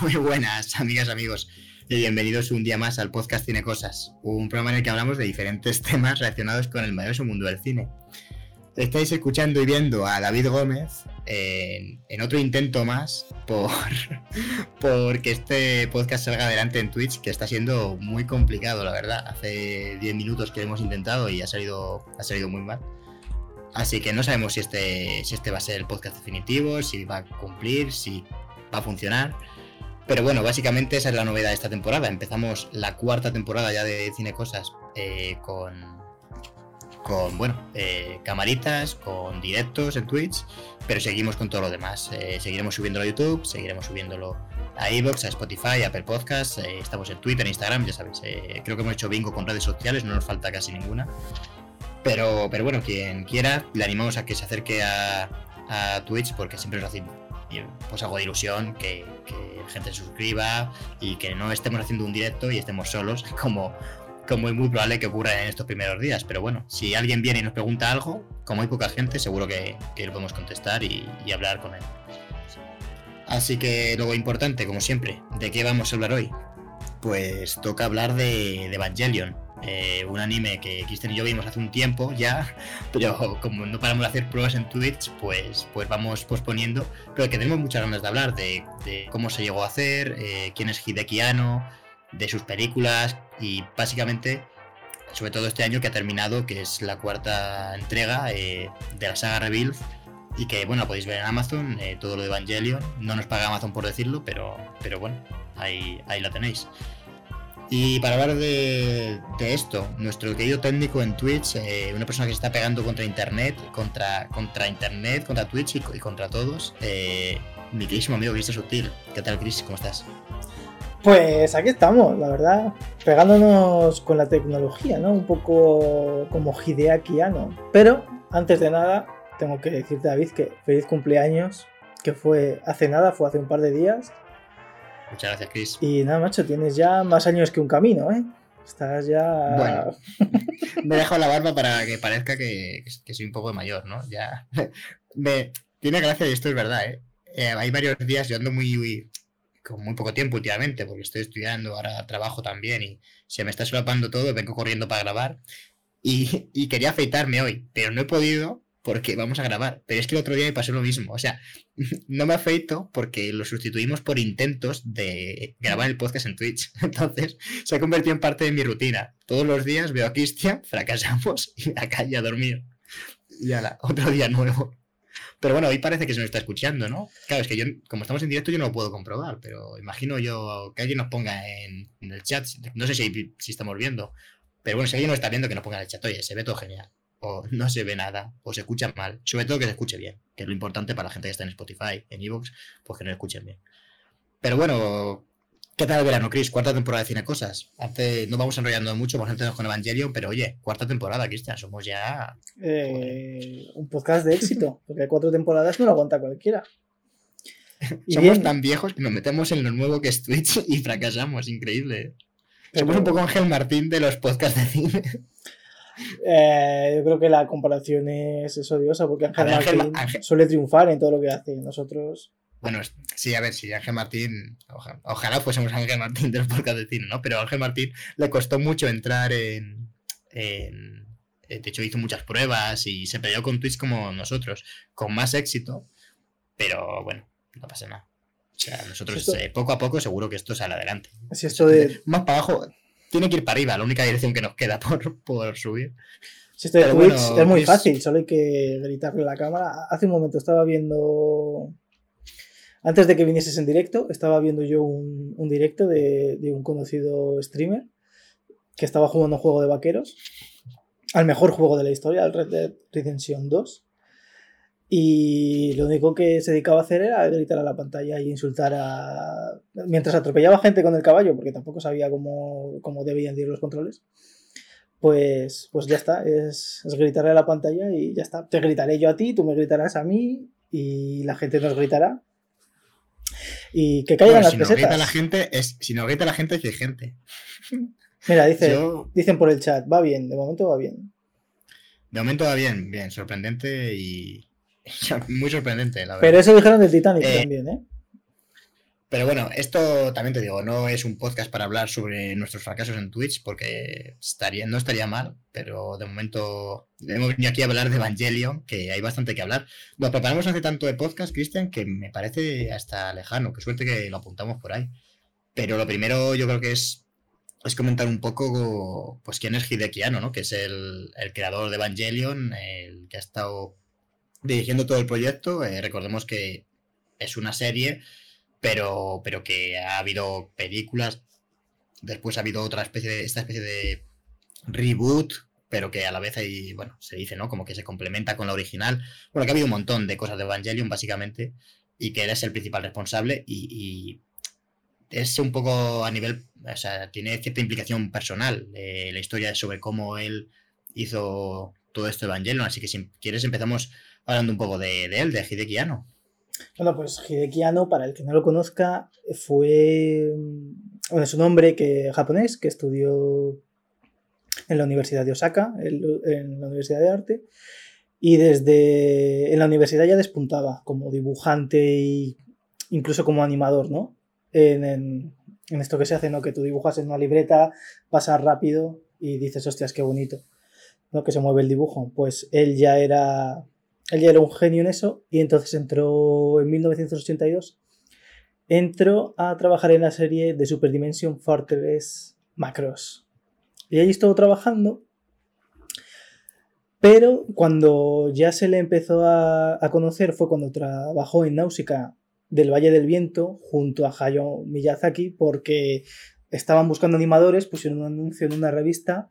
Muy buenas, amigas, amigos, y bienvenidos un día más al podcast Cine Cosas, un programa en el que hablamos de diferentes temas relacionados con el maravilloso mundo del cine. Estáis escuchando y viendo a David Gómez en, otro intento más por porque este podcast salga adelante en Twitch, que está siendo muy complicado, la verdad. Hace 10 minutos que hemos intentado y ha salido, ha salido muy mal. Así que no sabemos si este, si este va a ser el podcast definitivo, si va a cumplir, si va a funcionar. Pero bueno, básicamente esa es la novedad de esta temporada. Empezamos la cuarta temporada ya de Cine Cosas eh, con, con, bueno, eh, camaritas, con directos en Twitch, pero seguimos con todo lo demás. Eh, seguiremos subiéndolo a YouTube, seguiremos subiéndolo a Evox, a Spotify, a Apple Podcasts, estamos en Twitter, en Instagram, ya sabéis. creo que hemos hecho bingo con redes sociales, no nos falta casi ninguna. Pero, pero bueno, quien quiera, le animamos a que se acerque a, Twitch porque siempre nos hace pues algo de ilusión que, gente se suscriba y que no estemos haciendo un directo y estemos solos, como, como es muy probable que ocurra en estos primeros días. Pero bueno, si alguien viene y nos pregunta algo, como hay poca gente, seguro que, le podemos contestar y, hablar con él. Así que lo importante, como siempre, ¿de qué vamos a hablar hoy? Pues toca hablar de Evangelion eh, un anime que Kristen y yo vimos hace un tiempo ya, pero como no paramos de hacer pruebas en Twitch, pues, pues vamos posponiendo, pero que tenemos muchas ganas de hablar de, cómo se llegó a hacer, eh, quién es Hideki Anno, de sus películas y básicamente, sobre todo este año que ha terminado, que es la cuarta entrega eh, de la saga Rebuild y que bueno, podéis ver en Amazon, todo lo de Evangelion, no nos paga Amazon por decirlo, pero, pero bueno, ahí, ahí la tenéis. Y para hablar de, esto, nuestro querido técnico en Twitch, eh, una persona que se está pegando contra Internet, contra, contra Internet, contra Twitch y, contra todos, eh, mi queridísimo amigo Cristo Sutil. ¿Qué tal, Chris? ¿Cómo estás? Pues aquí estamos, la verdad, pegándonos con la tecnología, ¿no? Un poco como Hideakiano. Pero, antes de nada, tengo que decirte, David, que feliz cumpleaños, que fue hace nada, fue hace un par de días. Muchas gracias, Chris. Y nada, macho, tienes ya más años que un camino, ¿eh? Estás ya. Bueno, me dejo la barba para que parezca que, soy un poco mayor, ¿no? Ya. Me, tiene gracia y esto es verdad, ¿eh? ¿eh? Hay varios días, yo ando muy, con muy poco tiempo últimamente, porque estoy estudiando, ahora trabajo también y se me está solapando todo, vengo corriendo para grabar. Y, y quería afeitarme hoy, pero no he podido porque vamos a grabar. Pero es que el otro día me pasó lo mismo. O sea, no me afeito porque lo sustituimos por intentos de grabar el podcast en Twitch. Entonces, se ha convertido en parte de mi rutina. Todos los días veo a Cristian, fracasamos y a calle a dormir. Y ala, otro día nuevo. Pero bueno, hoy parece que se nos está escuchando, ¿no? Claro, es que yo, como estamos en directo, yo no lo puedo comprobar, pero imagino yo que alguien nos ponga en, el chat. No sé si, si estamos viendo, pero bueno, si alguien nos está viendo, que nos ponga en el chat. Oye, se ve todo genial o no se ve nada, o se escucha mal. Sobre todo que se escuche bien, que es lo importante para la gente que está en Spotify, en Evox, pues que no escuchen bien. Pero bueno, ¿qué tal el verano, Chris? Cuarta temporada de Cine Cosas. Antes no vamos enrollando mucho, vamos a entrar con Evangelion, pero oye, cuarta temporada, Cristian, somos ya. Eh, un podcast de éxito, porque cuatro temporadas no lo aguanta cualquiera. somos tan viejos que nos metemos en lo nuevo que es Twitch y fracasamos, increíble. Somos un poco Ángel Martín de los podcasts de cine. Eh, yo creo que la comparación es, odiosa porque Ángel Martín suele triunfar en todo lo que hace. Nosotros. Bueno, sí, a ver, si Ángel Martín, ojalá, fuésemos Ángel Martín de los podcasts de cine, ¿no? Pero a Ángel Martín le costó mucho entrar en, en, De hecho, hizo muchas pruebas y se peleó con Twitch como nosotros, con más éxito, pero bueno, no pasa nada. O sea, nosotros eh, poco a poco seguro que esto sale adelante. Si esto de... Más para abajo, tiene que ir para arriba, la única dirección que nos queda por, por subir. Si este Twitch es muy fácil, solo hay que gritarle a la cámara. Hace un momento estaba viendo. Antes de que vinieses en directo, estaba viendo yo un, un directo de, de, un conocido streamer que estaba jugando un juego de vaqueros. Al mejor juego de la historia, el Red Dead Redemption 2. Y lo único que se dedicaba a hacer era gritar a la pantalla y insultar a. Mientras atropellaba gente con el caballo, porque tampoco sabía cómo, cómo debían ir los controles. Pues, pues ya está, es, es, gritarle a la pantalla y ya está. Te gritaré yo a ti, tú me gritarás a mí y la gente nos gritará. Y que caigan las si pesetas. No grita la gente es, si no grita la gente, es que hay gente. Mira, dice, dicen por el chat, va bien, de momento va bien. De momento va bien, bien, sorprendente y, Muy sorprendente, la verdad. Pero eso dijeron del Titanic eh, también, ¿eh? Pero bueno, esto también te digo, no es un podcast para hablar sobre nuestros fracasos en Twitch, porque estaría, no estaría mal, pero de momento hemos venido aquí a hablar de Evangelion, que hay bastante que hablar. Lo preparamos hace tanto de podcast, Cristian, que me parece hasta lejano. Qué suerte que lo apuntamos por ahí. Pero lo primero yo creo que es, es comentar un poco pues quién es Hideki ¿no? Que es el, creador de Evangelion, el que ha estado dirigiendo todo el proyecto. Eh, recordemos que es una serie pero, pero que ha habido películas, después ha habido otra especie de, esta especie de reboot, pero que a la vez hay, bueno, se dice, ¿no? Como que se complementa con la original. Bueno, que ha habido un montón de cosas de Evangelion, básicamente, y que él es el principal responsable y, es un poco a nivel, o sea, tiene cierta implicación personal eh, la historia sobre cómo él hizo todo esto de Evangelion, así que si quieres empezamos hablando un poco de, él, de Hideki Anno. Bueno, pues Hideki Anno, para el que no lo conozca, fue. Bueno, es un hombre que, japonés que estudió en la Universidad de Osaka, en, la Universidad de Arte, y desde. En la universidad ya despuntaba como dibujante e incluso como animador, ¿no? En, esto que se hace, ¿no? Que tú dibujas en una libreta, pasas rápido y dices, hostias, qué bonito, ¿no? Que se mueve el dibujo. Pues él ya era él ya era un genio en eso y entonces entró en 1982. Entró a trabajar en la serie de Super Dimension Fortress Macross. Y allí estuvo trabajando. Pero cuando ya se le empezó a, conocer fue cuando trabajó en Náusica del Valle del Viento junto a Hayao Miyazaki porque estaban buscando animadores, pusieron un anuncio en una revista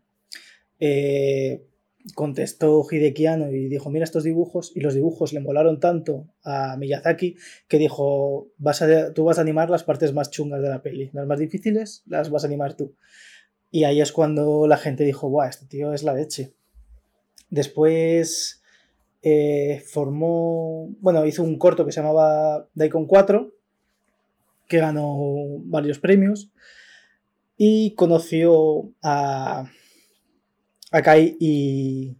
eh, contestó Hidekiano y dijo, mira estos dibujos, y los dibujos le molaron tanto a Miyazaki que dijo, vas a, tú vas a animar las partes más chungas de la peli, las más difíciles las vas a animar tú. Y ahí es cuando la gente dijo, guau, este tío es la leche. Después eh, formó, bueno, hizo un corto que se llamaba Daikon 4, que ganó varios premios, y conoció a Akai y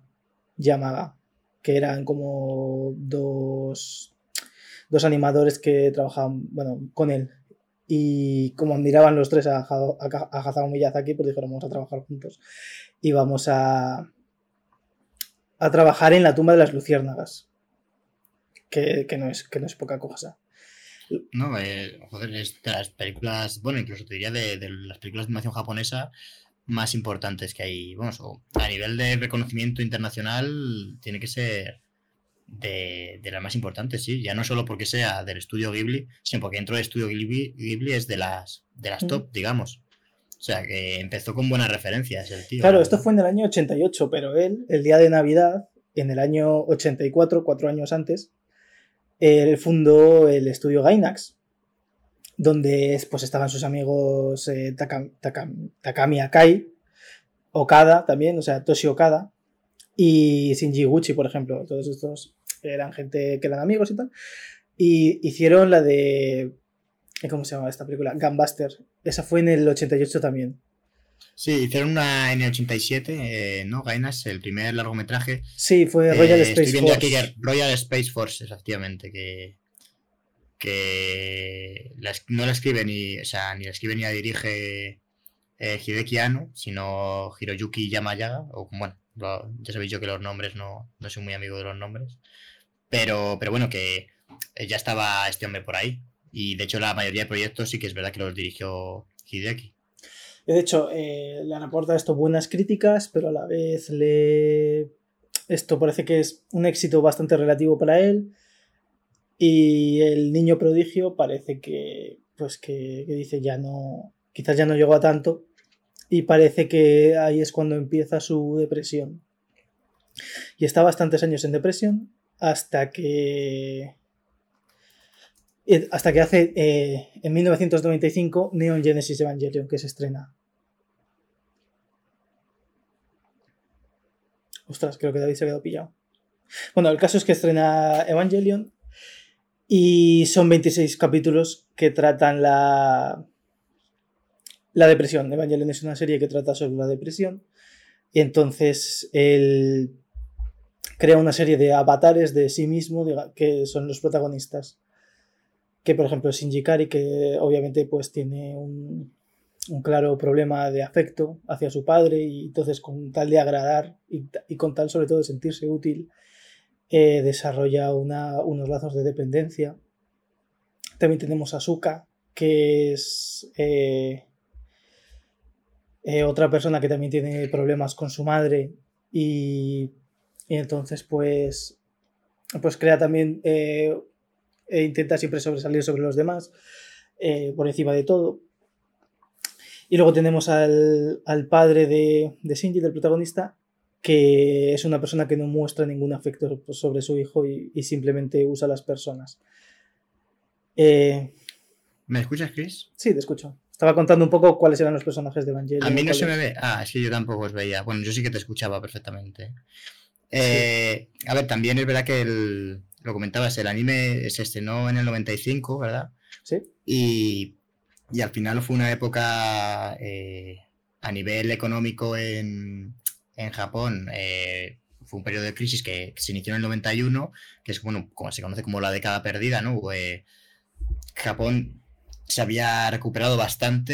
Yamaga, que eran como dos, dos animadores que trabajaban bueno, con él. Y como admiraban los tres a, a, a Hazao Miyazaki, pues dijeron vamos a trabajar juntos. Y vamos a, a trabajar en la tumba de las luciérnagas. Que, no, es, que no es poca cosa. No, eh, joder, es de las películas, bueno, incluso te diría de las películas de animación japonesa, más importantes que hay. Vamos, a nivel de reconocimiento internacional, tiene que ser de, de las más importantes, sí. Ya no solo porque sea del estudio Ghibli, sino porque dentro del estudio Ghibli, Ghibli es de las, de las top, digamos. O sea, que empezó con buenas referencias el tío. Claro, esto fue en el año 88, pero él, el día de Navidad, en el año 84, cuatro años antes, él fundó el estudio Gainax, donde pues estaban sus amigos eh, Takami Akai, Okada también, o sea, Toshi Okada, y Shinji Gucci, por ejemplo. Todos estos eran gente que eran amigos y tal. Y hicieron la de. ¿Cómo se llama esta película? Gunbuster. Esa fue en el 88 también. Sí, hicieron una en el 87, eh, ¿no? Gainas, el primer largometraje. Sí, fue Royal eh, Space Force. Royal Space Force, efectivamente, que, que no la escribe ni, o sea, ni la escribe ni la dirige eh, Hideki Anno, sino Hiroyuki Yamayaga, o bueno, ya sabéis yo que los nombres no, no soy muy amigo de los nombres, pero, pero bueno, que eh, ya estaba este hombre por ahí, y de hecho la mayoría de proyectos sí que es verdad que los dirigió Hideki. De hecho, eh, le han aportado esto buenas críticas, pero a la vez le... Esto parece que es un éxito bastante relativo para él y el niño prodigio parece que, pues que, dice ya no, quizás ya no llegó a tanto y parece que ahí es cuando empieza su depresión. Y está bastantes años en depresión hasta que hasta que hace eh, en 1995 Neon Genesis Evangelion que se estrena. Ostras, creo que David se ha quedado pillado. Bueno, el caso es que estrena Evangelion y son 26 capítulos que tratan la, la depresión. Evangelion es una serie que trata sobre la depresión. Y entonces él crea una serie de avatares de sí mismo que son los protagonistas. que por ejemplo Shinji Kari, que obviamente pues tiene un, un claro problema de afecto hacia su padre y entonces con tal de agradar y, con tal sobre todo de sentirse útil, eh, desarrolla unos lazos de dependencia. También tenemos a Asuka, que es eh, eh, otra persona que también tiene problemas con su madre y, entonces pues, pues crea también, e intenta siempre sobresalir sobre los demás por encima de todo. Y luego tenemos al, padre de, de, Shinji, del protagonista, que es una persona que no muestra ningún afecto sobre su hijo y, simplemente usa a las personas. Eh, ¿Me escuchas, Chris? Sí, te escucho. Estaba contando un poco cuáles eran los personajes de Evangelion. A mí no se me ve. Ah, es que yo tampoco os veía. Bueno, yo sí que te escuchaba perfectamente. Eh, a ver, también es verdad que lo comentabas, el anime se estrenó en el 95, ¿verdad? Sí. Y y al final fue una época eh, a nivel económico en, Japón. Eh, fue un periodo de crisis que, se inició en el 91, que es bueno, como se conoce como la década perdida, ¿no? Eh, Japón se había recuperado bastante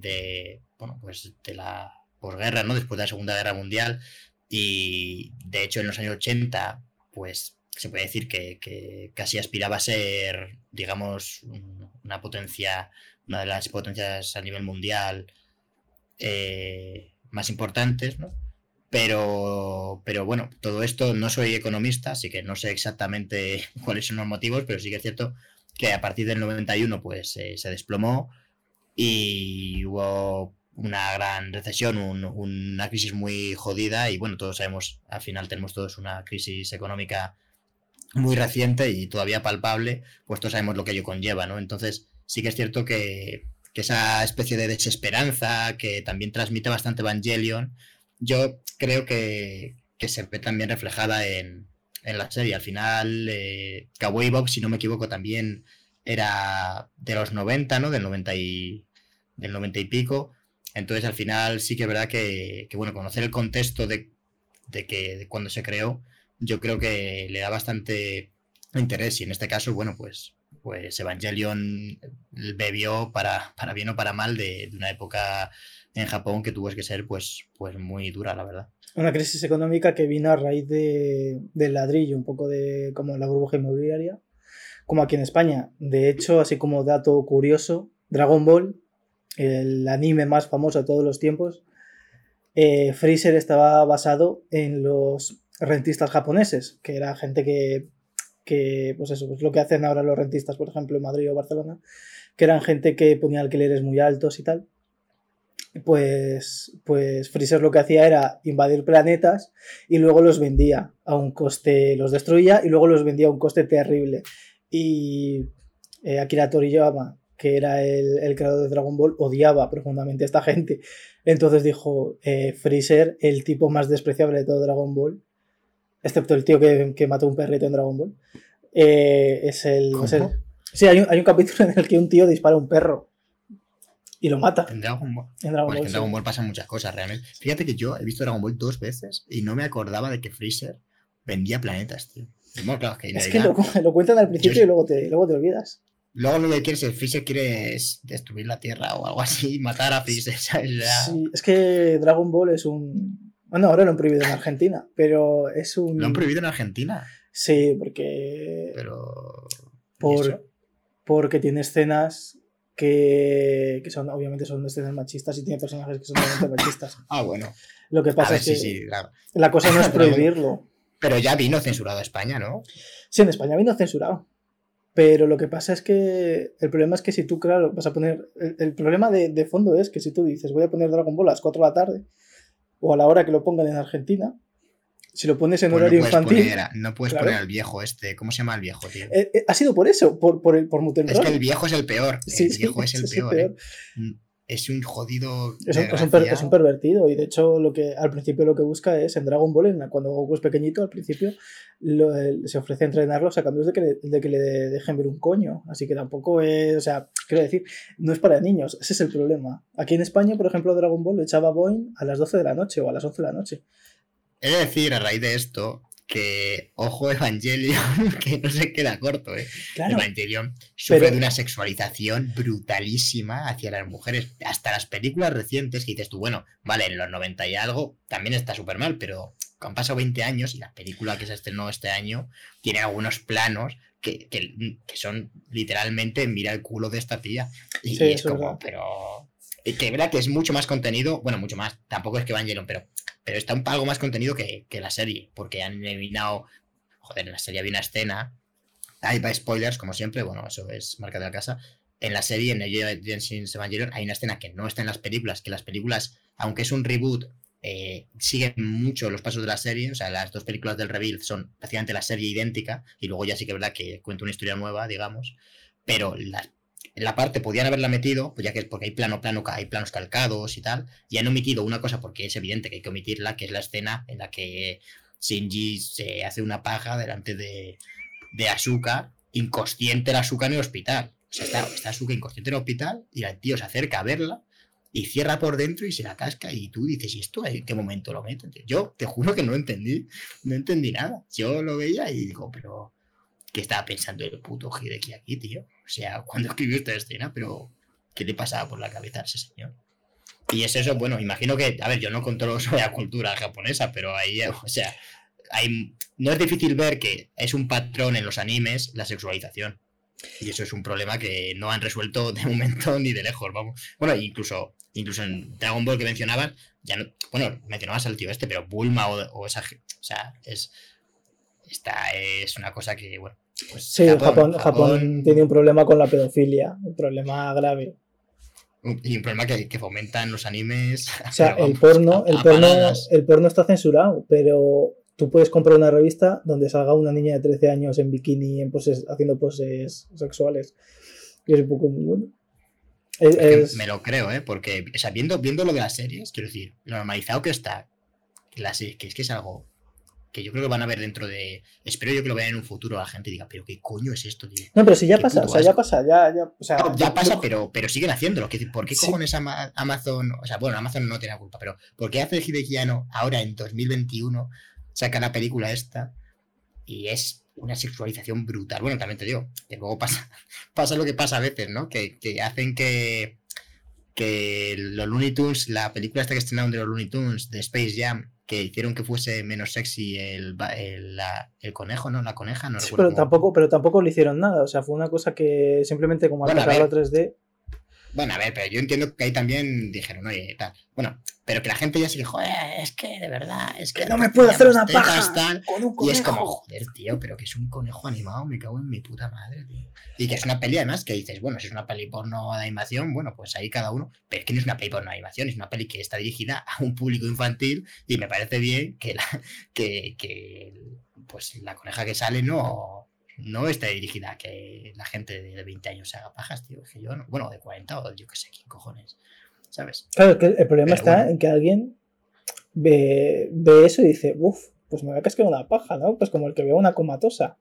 de, bueno, pues de la posguerra, ¿no? Después de la Segunda Guerra Mundial. Y de hecho, en los años 80, pues se puede decir que, que casi aspiraba a ser, digamos, una potencia una de las potencias a nivel mundial eh, más importantes, ¿no? Pero, pero bueno, todo esto no soy economista, así que no sé exactamente cuáles son los motivos, pero sí que es cierto que a partir del 91 pues eh, se desplomó y hubo una gran recesión, una crisis muy jodida y bueno, todos sabemos, al final tenemos todos una crisis económica muy reciente y todavía palpable, pues todos sabemos lo que ello conlleva, ¿no? Entonces, sí que es cierto que, esa especie de desesperanza que también transmite bastante Evangelion, yo creo que, se ve también reflejada en, la serie. Al final, eh, Cowboy Bob, si no me equivoco, también era de los 90, ¿no? Del 90 y, del 90 y pico. Entonces, al final, sí que es verdad que, bueno, conocer el contexto de, que de cuando se creó, yo creo que le da bastante interés. Y en este caso, bueno, pues pues Evangelion bebió para, para bien o para mal de, una época en Japón que tuvo que ser pues, pues muy dura, la verdad. Una crisis económica que vino a raíz de, del ladrillo, un poco de como la burbuja inmobiliaria, como aquí en España. De hecho, así como dato curioso, Dragon Ball, el anime más famoso de todos los tiempos, eh, Freezer estaba basado en los rentistas japoneses, que era gente que que, pues eso, pues lo que hacen ahora los rentistas, por ejemplo, en Madrid o Barcelona, que eran gente que ponía alquileres muy altos y tal. Pues, pues Freezer lo que hacía era invadir planetas y luego los vendía a un coste, los destruía y luego los vendía a un coste terrible. Y eh, Akira Toriyama, que era el, creador de Dragon Ball, odiaba profundamente a esta gente. Entonces dijo, eh, Freezer, el tipo más despreciable de todo Dragon Ball, excepto el tío que, mató un perrito en Dragon Ball, eh, es, el, Sí, hay un, capítulo en el que un tío dispara a un perro y lo mata. En Dragon Ball. En Dragon, Ball, pasan muchas cosas realmente. Fíjate que yo he visto Dragon Ball dos veces y no me acordaba de que Freezer vendía planetas, tío. es que lo, cuentan al principio y luego te, luego te olvidas. Luego lo que quiere es, Freezer quiere destruir la Tierra o algo así, matar a Freezer, Sí, es que Dragon Ball es un, bueno, ahora lo han prohibido en Argentina, pero es un. ¿Lo han prohibido en Argentina? Sí, porque. Pero. Por, porque tiene escenas que, que, son, obviamente, son escenas machistas y tiene personajes que son obviamente machistas. ah, bueno. Lo que pasa es que. Sí, sí, claro. La cosa no es prohibirlo. Pero ya vino censurado a España, ¿no? Sí, en España vino censurado. Pero lo que pasa es que el problema es que si tú, claro, vas a poner. El, problema de, de, fondo es que si tú dices voy a poner Dragon Ball a las 4 de la tarde o a la hora que lo pongan en Argentina, si lo pones en pues horario infantil. no puedes poner al viejo este. ¿Cómo se llama el viejo, tío? Eh, eh, ha sido por eso, por, por, el, por Es que el viejo es el peor. el viejo es el peor. ¿eh? Mm, es un jodido. Es un, pervertido. Y de hecho, lo que al principio lo que busca es en Dragon Ball, cuando Goku es pequeñito, al principio se ofrece a entrenarlos a cambio de que, le, de que le dejen ver un coño. Así que tampoco es. O sea, quiero decir, no es para niños. Ese es el problema. Aquí en España, por ejemplo, Dragon Ball lo echaba Boeing a las 12 de la noche o a las 11 de la noche. He de decir, a raíz de esto, que, ojo, Evangelion, que no se queda corto, ¿eh? Evangelion sufre de una sexualización brutalísima hacia las mujeres. Hasta las películas recientes que dices tú, bueno, vale, en los 90 y algo también está súper mal, pero han pasado 20 años y la película que se estrenó este año tiene algunos planos que, son literalmente mira el culo de esta tía. Y, es como, pero. Que verdad que es mucho más contenido, bueno, mucho más, tampoco es que Evangelion, pero pero está un algo más contenido que, la serie, porque han eliminado. Joder, en la serie había una escena. Hay spoilers, como siempre, bueno, eso es marca de la casa. En la serie, en Genshin Evangelion, hay una escena que no está en las películas, que las películas, aunque es un reboot, eh, siguen mucho los pasos de la serie. O sea, las dos películas del Rebuild son prácticamente la serie idéntica, y luego ya sí que es verdad que cuenta una historia nueva, digamos. Pero las la parte podían haberla metido, pues ya que es porque hay plano, plano, hay planos calcados y tal, y han omitido una cosa porque es evidente que hay que omitirla, que es la escena en la que Shinji se hace una paja delante de, de Asuka, inconsciente la Asuka en el hospital. O sea, está, está Asuka inconsciente en el hospital y el tío se acerca a verla y cierra por dentro y se la casca y tú dices, ¿y esto en qué momento lo meto? Yo te juro que no entendí, no entendí nada. Yo lo veía y digo, pero ¿qué estaba pensando el puto Hideki aquí, tío? O sea, cuando escribió esta escena, pero ¿qué le pasaba por la cabeza a ese señor? Y es eso, bueno, imagino que, a ver, yo no controlo sobre la cultura japonesa, pero ahí, o sea, hay, no es difícil ver que es un patrón en los animes la sexualización. Y eso es un problema que no han resuelto de momento ni de lejos, vamos. Bueno, incluso, incluso en Dragon Ball que mencionabas, ya no, bueno, mencionabas al tío este, pero Bulma o, o esa, o sea, es, esta es una cosa que, bueno, pues sí, Japón, Japón, tiene un problema con la pedofilia, un problema grave. Y un problema que, que fomentan los animes. O sea, el porno, el porno, el porno está censurado, pero tú puedes comprar una revista donde salga una niña de 13 años en bikini en poses, haciendo poses sexuales. Y es un poco muy bueno. Me lo creo, ¿eh? Porque, o sea, viendo, viendo lo de las series, quiero decir, lo normalizado que está, la que es que es algo que yo creo que van a ver dentro de. Espero yo que lo vean en un futuro la gente diga, pero ¿qué coño es esto, tío? No, pero si ya pasa, o sea, ya pasa, ya, ya, o sea, ya, pasa, pero, pero siguen haciéndolo. ¿Por qué cojones Amazon, o sea, bueno, Amazon no tiene la culpa, pero ¿por qué hace Hidekiano ahora en 2021 saca la película esta y es una sexualización brutal? Bueno, también te digo, que luego pasa, pasa lo que pasa a veces, ¿no? Que, que hacen que que los Looney Tunes, la película esta que estrenaron de los Looney Tunes, de Space Jam, que hicieron que fuese menos sexy el, el, conejo, ¿no? La coneja, no pero tampoco, pero tampoco le hicieron nada, o sea, fue una cosa que simplemente como bueno, a 3D. Bueno, a ver, pero yo entiendo que ahí también dijeron, oye, tal. Bueno, pero que la gente ya se dijo, eh, es que de verdad, es que. no me puedo hacer una paja. y es como, joder, tío, pero que es un conejo animado, me cago en mi puta madre, tío. Y que es una peli además que dices, bueno, si es una peli porno de animación, bueno, pues ahí cada uno. Pero es que no es una peli porno de animación, es una peli que está dirigida a un público infantil y me parece bien que la, que, que pues la coneja que sale no no está dirigida a que la gente de 20 años se haga pajas, tío. Que yo, no, bueno, de 40 o yo qué sé, ¿quién cojones? ¿Sabes? Claro, que el problema está en que alguien ve, eso y dice, uff, pues me voy a cascar una paja, ¿no? Pues como el que ve una comatosa.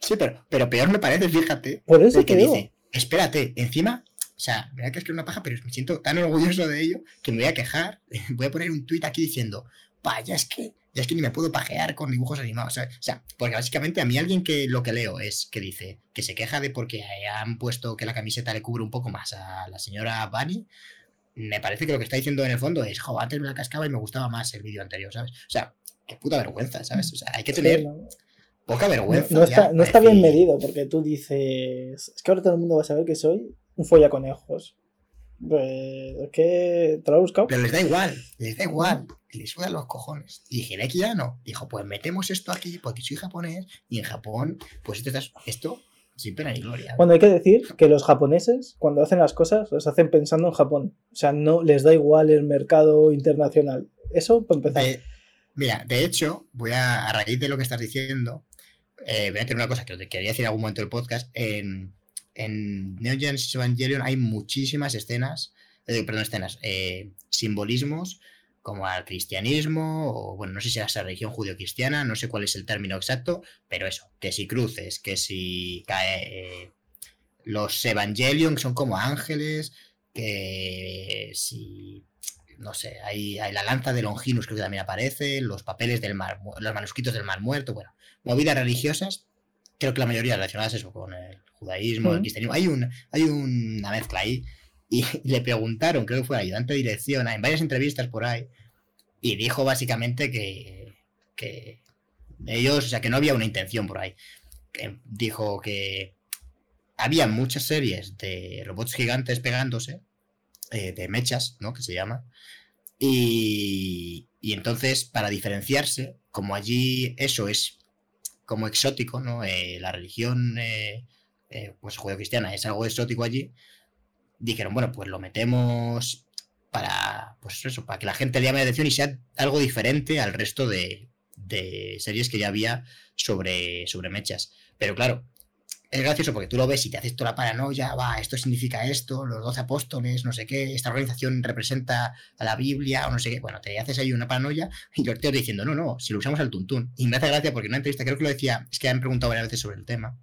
Sí, pero, pero peor me parece, fíjate. Por eso que dice, espérate, encima, o sea, me voy a cascar una paja, pero me siento tan orgulloso de ello que me voy a quejar. Voy a poner un tuit aquí diciendo, vaya, es que ya es que ni me puedo pajear con dibujos animados. O sea, porque básicamente a mí alguien que lo que leo es que dice que se queja de porque han puesto que la camiseta le cubre un poco más a la señora Bunny. Me parece que lo que está diciendo en el fondo es, jo, antes me la cascaba y me gustaba más el vídeo anterior, ¿sabes? O sea, qué puta vergüenza, ¿sabes? O sea, hay que tener poca vergüenza. No, está, no está bien medido porque tú dices, es que ahora todo el mundo va a saber que soy un follaconejos. Pues es que te lo he buscado. Pero les da igual, les da igual, les sudan los cojones. Y dije, aquí ya no. Dijo, pues metemos esto aquí porque soy japonés y en Japón, pues esto, esto sin pena ni gloria. Bueno, hay que decir que los japoneses, cuando hacen las cosas, las hacen pensando en Japón. O sea, no les da igual el mercado internacional. Eso para empezar. mira, de hecho, voy a, a raíz de lo que estás diciendo, eh, voy a decir una cosa que te quería decir en algún momento del podcast. En, en Neo Genesis Evangelion hay muchísimas escenas, eh, perdón, escenas, eh, simbolismos como al cristianismo, o bueno, no sé si era esa religión judío-cristiana, no sé cuál es el término exacto, pero eso, que si cruces, que si cae, eh, los Evangelion son como ángeles, que si no sé, hay, hay, la lanza de Longinus, creo que también aparece, los papeles del mar, los manuscritos del mar muerto, bueno, movidas religiosas, creo que la mayoría relacionadas eso con el judaísmo, el cristianismo. Hay, un, hay una mezcla ahí. Y le preguntaron, creo que fue ayudante de dirección, en varias entrevistas por ahí, y dijo básicamente que, que ellos, o sea, que no había una intención por ahí. dijo que había muchas series de robots gigantes pegándose, eh, de mechas, ¿no? Que se llama. Y, y entonces, para diferenciarse, como allí eso es como exótico, ¿no? Eh, la religión, eh, pues judio-cristiana es algo exótico allí, dijeron, bueno, pues lo metemos para, pues eso, para que la gente le llame la atención y sea algo diferente al resto de, de series que ya había sobre, sobre mechas. Pero claro, es gracioso porque tú lo ves y te haces toda la paranoia, va, esto significa esto, los doce apóstoles, no sé qué, esta organización representa a la Biblia o no sé qué. Bueno, te haces ahí una paranoia y los tíos diciendo, no, no, si lo usamos al tuntún. Y me hace gracia porque en una entrevista, creo que lo decía, es que han preguntado varias veces sobre el tema.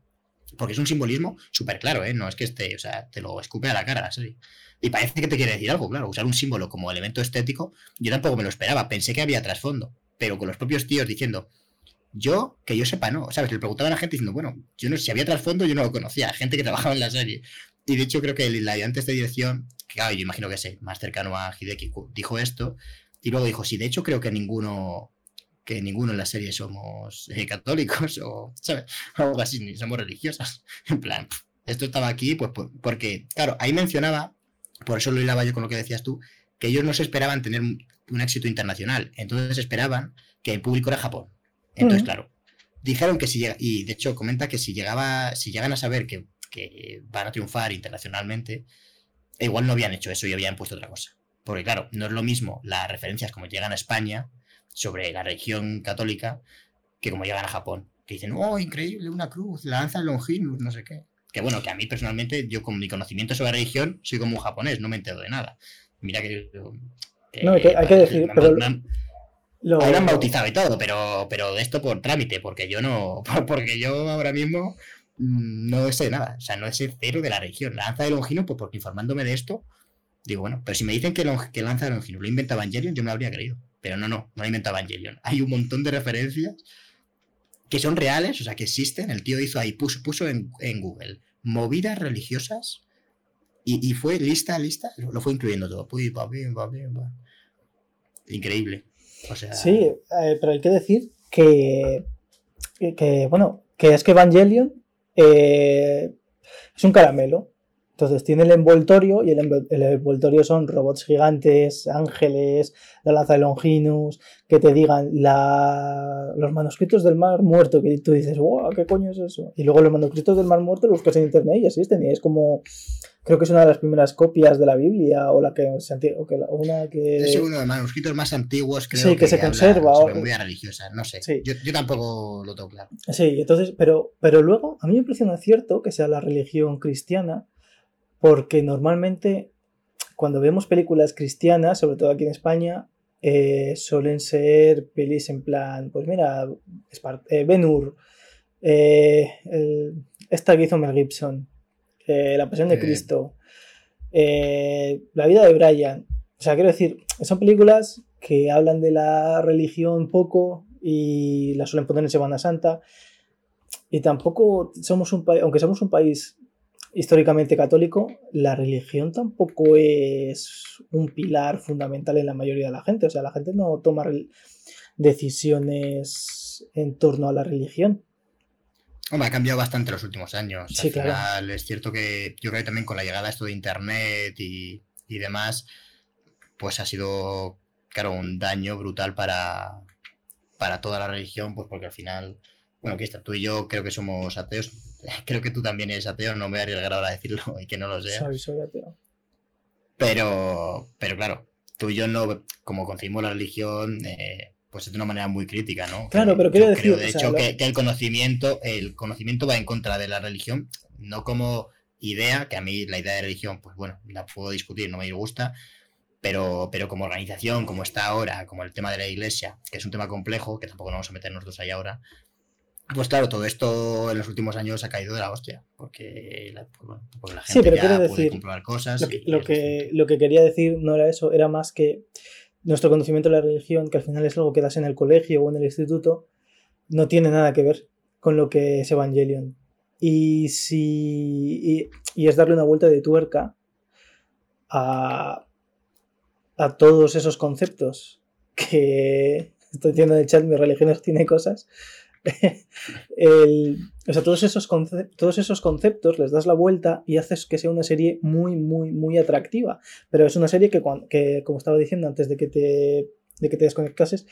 Porque es un simbolismo súper claro, ¿eh? No es que esté, o sea, te lo escupe a la cara la serie. Y parece que te quiere decir algo, claro. Usar un símbolo como elemento estético, yo tampoco me lo esperaba. Pensé que había trasfondo. Pero con los propios tíos diciendo, yo, que yo sepa, no, ¿sabes? Le preguntaba a la gente diciendo, bueno, yo no si había trasfondo, yo no lo conocía, gente que trabajaba en la serie. Y de hecho creo que el ayudante de dirección, que claro, yo imagino que sé, más cercano a Hideki, dijo esto, y luego dijo, sí, de hecho creo que ninguno que ninguno en la serie somos eh, católicos o, ¿sabes? Algo así, ni somos religiosos. En plan, esto estaba aquí, pues porque, claro, ahí mencionaba, por eso lo hilaba yo con lo que decías tú, que ellos no se esperaban tener un éxito internacional, entonces esperaban que el público era Japón. Entonces, claro, dijeron que si llega, y de hecho comenta que si llegaba, si llegan a saber que, van a triunfar internacionalmente, igual no habían hecho eso y habían puesto otra cosa. Porque claro, no es lo mismo las referencias como llegan a España sobre la religión católica que como llegan a Japón. Que dicen, oh, increíble, una cruz, la lanza Longinus, no sé qué. Que bueno, que a mí personalmente, yo con mi conocimiento sobre religión, soy como un japonés, no me entero de nada. Mira que... no, hay que, decir, pero... Lo... han bautizado y todo, pero, pero de esto por trámite, porque yo no, porque yo ahora mismo mm, no sé nada, o sea, no sé cero de la religión. La lanza de Longino, pues porque informándome de esto, digo, bueno, pero si me dicen que, que lanza de Longino lo inventa Evangelion, yo me lo habría creído. Pero no, no, no inventa Evangelion. Hay un montón de referencias que son reales, o sea, que existen. El tío hizo ahí, puso, puso en, Google movidas religiosas y, fue lista, lista, lo fue incluyendo todo. Increíble. Sí, eh, pero hay que decir que, que, bueno, que es que Evangelion eh, es un caramelo. Entonces tiene el envoltorio y el, envoltorio son robots gigantes, ángeles, la lanza de Longinus, que te digan la, los manuscritos del mar muerto, que tú dices, wow, ¿qué coño es eso? Y luego los manuscritos del mar muerto los buscas en internet y existen y es como creo que es una de las primeras copias de la Biblia o la que, o que una que es uno de los manuscritos más antiguos creo sí, que, se conserva sobre muy religiosa no sé. Yo, yo, tampoco lo tengo claro. Sí entonces pero pero luego a mí me parece un acierto que sea la religión cristiana porque normalmente cuando vemos películas cristianas sobre todo aquí en España eh, suelen ser pelis en plan pues mira eh, Ben Hur eh, esta que hizo Mel Gibson eh, la Pasión de Cristo, La vida de Brian. O sea, quiero decir, son películas que hablan de la religión poco y la suelen poner en Semana Santa. Y tampoco somos un país, aunque somos un país históricamente católico, la religión tampoco es un pilar fundamental en la mayoría de la gente. O sea, la gente no toma decisiones en torno a la religión. Hombre, ha cambiado bastante los últimos años. Al final es cierto que yo creo que también con la llegada esto de internet y, demás, pues ha sido, claro, un daño brutal para, para toda la religión, pues porque al final, bueno, aquí está, tú y yo creo que somos ateos. Creo que tú también eres ateo, no me voy a arriesgar ahora a decirlo y que no lo sea. Soy, soy ateo. Pero, pero claro, tú y yo no, como concebimos la religión, eh, pues es de una manera muy crítica, ¿no? Claro, pero quiero decir. de hecho, que, el conocimiento, el conocimiento va en contra de la religión, no como idea, que a mí la idea de religión, pues bueno, la puedo discutir, no me gusta, pero, pero como organización, como está ahora, como el tema de la iglesia, que es un tema complejo, que tampoco nos vamos a meter nosotros ahí ahora, Pues claro, todo esto en los últimos años ha caído de la hostia, porque la, pues la gente sí, pero ya decir, puede comprobar cosas. Lo que, lo, que, lo que quería decir no era eso, era más que nuestro conocimiento de la religión, que al final es algo que das en el colegio o en el instituto, no tiene nada que ver con lo que es Evangelion. Y, si, y, es darle una vuelta de tuerca a, a todos esos conceptos que estoy diciendo en el chat, mi religión tiene cosas. o sea, todos esos, todos esos conceptos les das la vuelta y haces que sea una serie muy, muy, muy atractiva. Pero es una serie que, que como estaba diciendo antes de que te, de que te desconectases,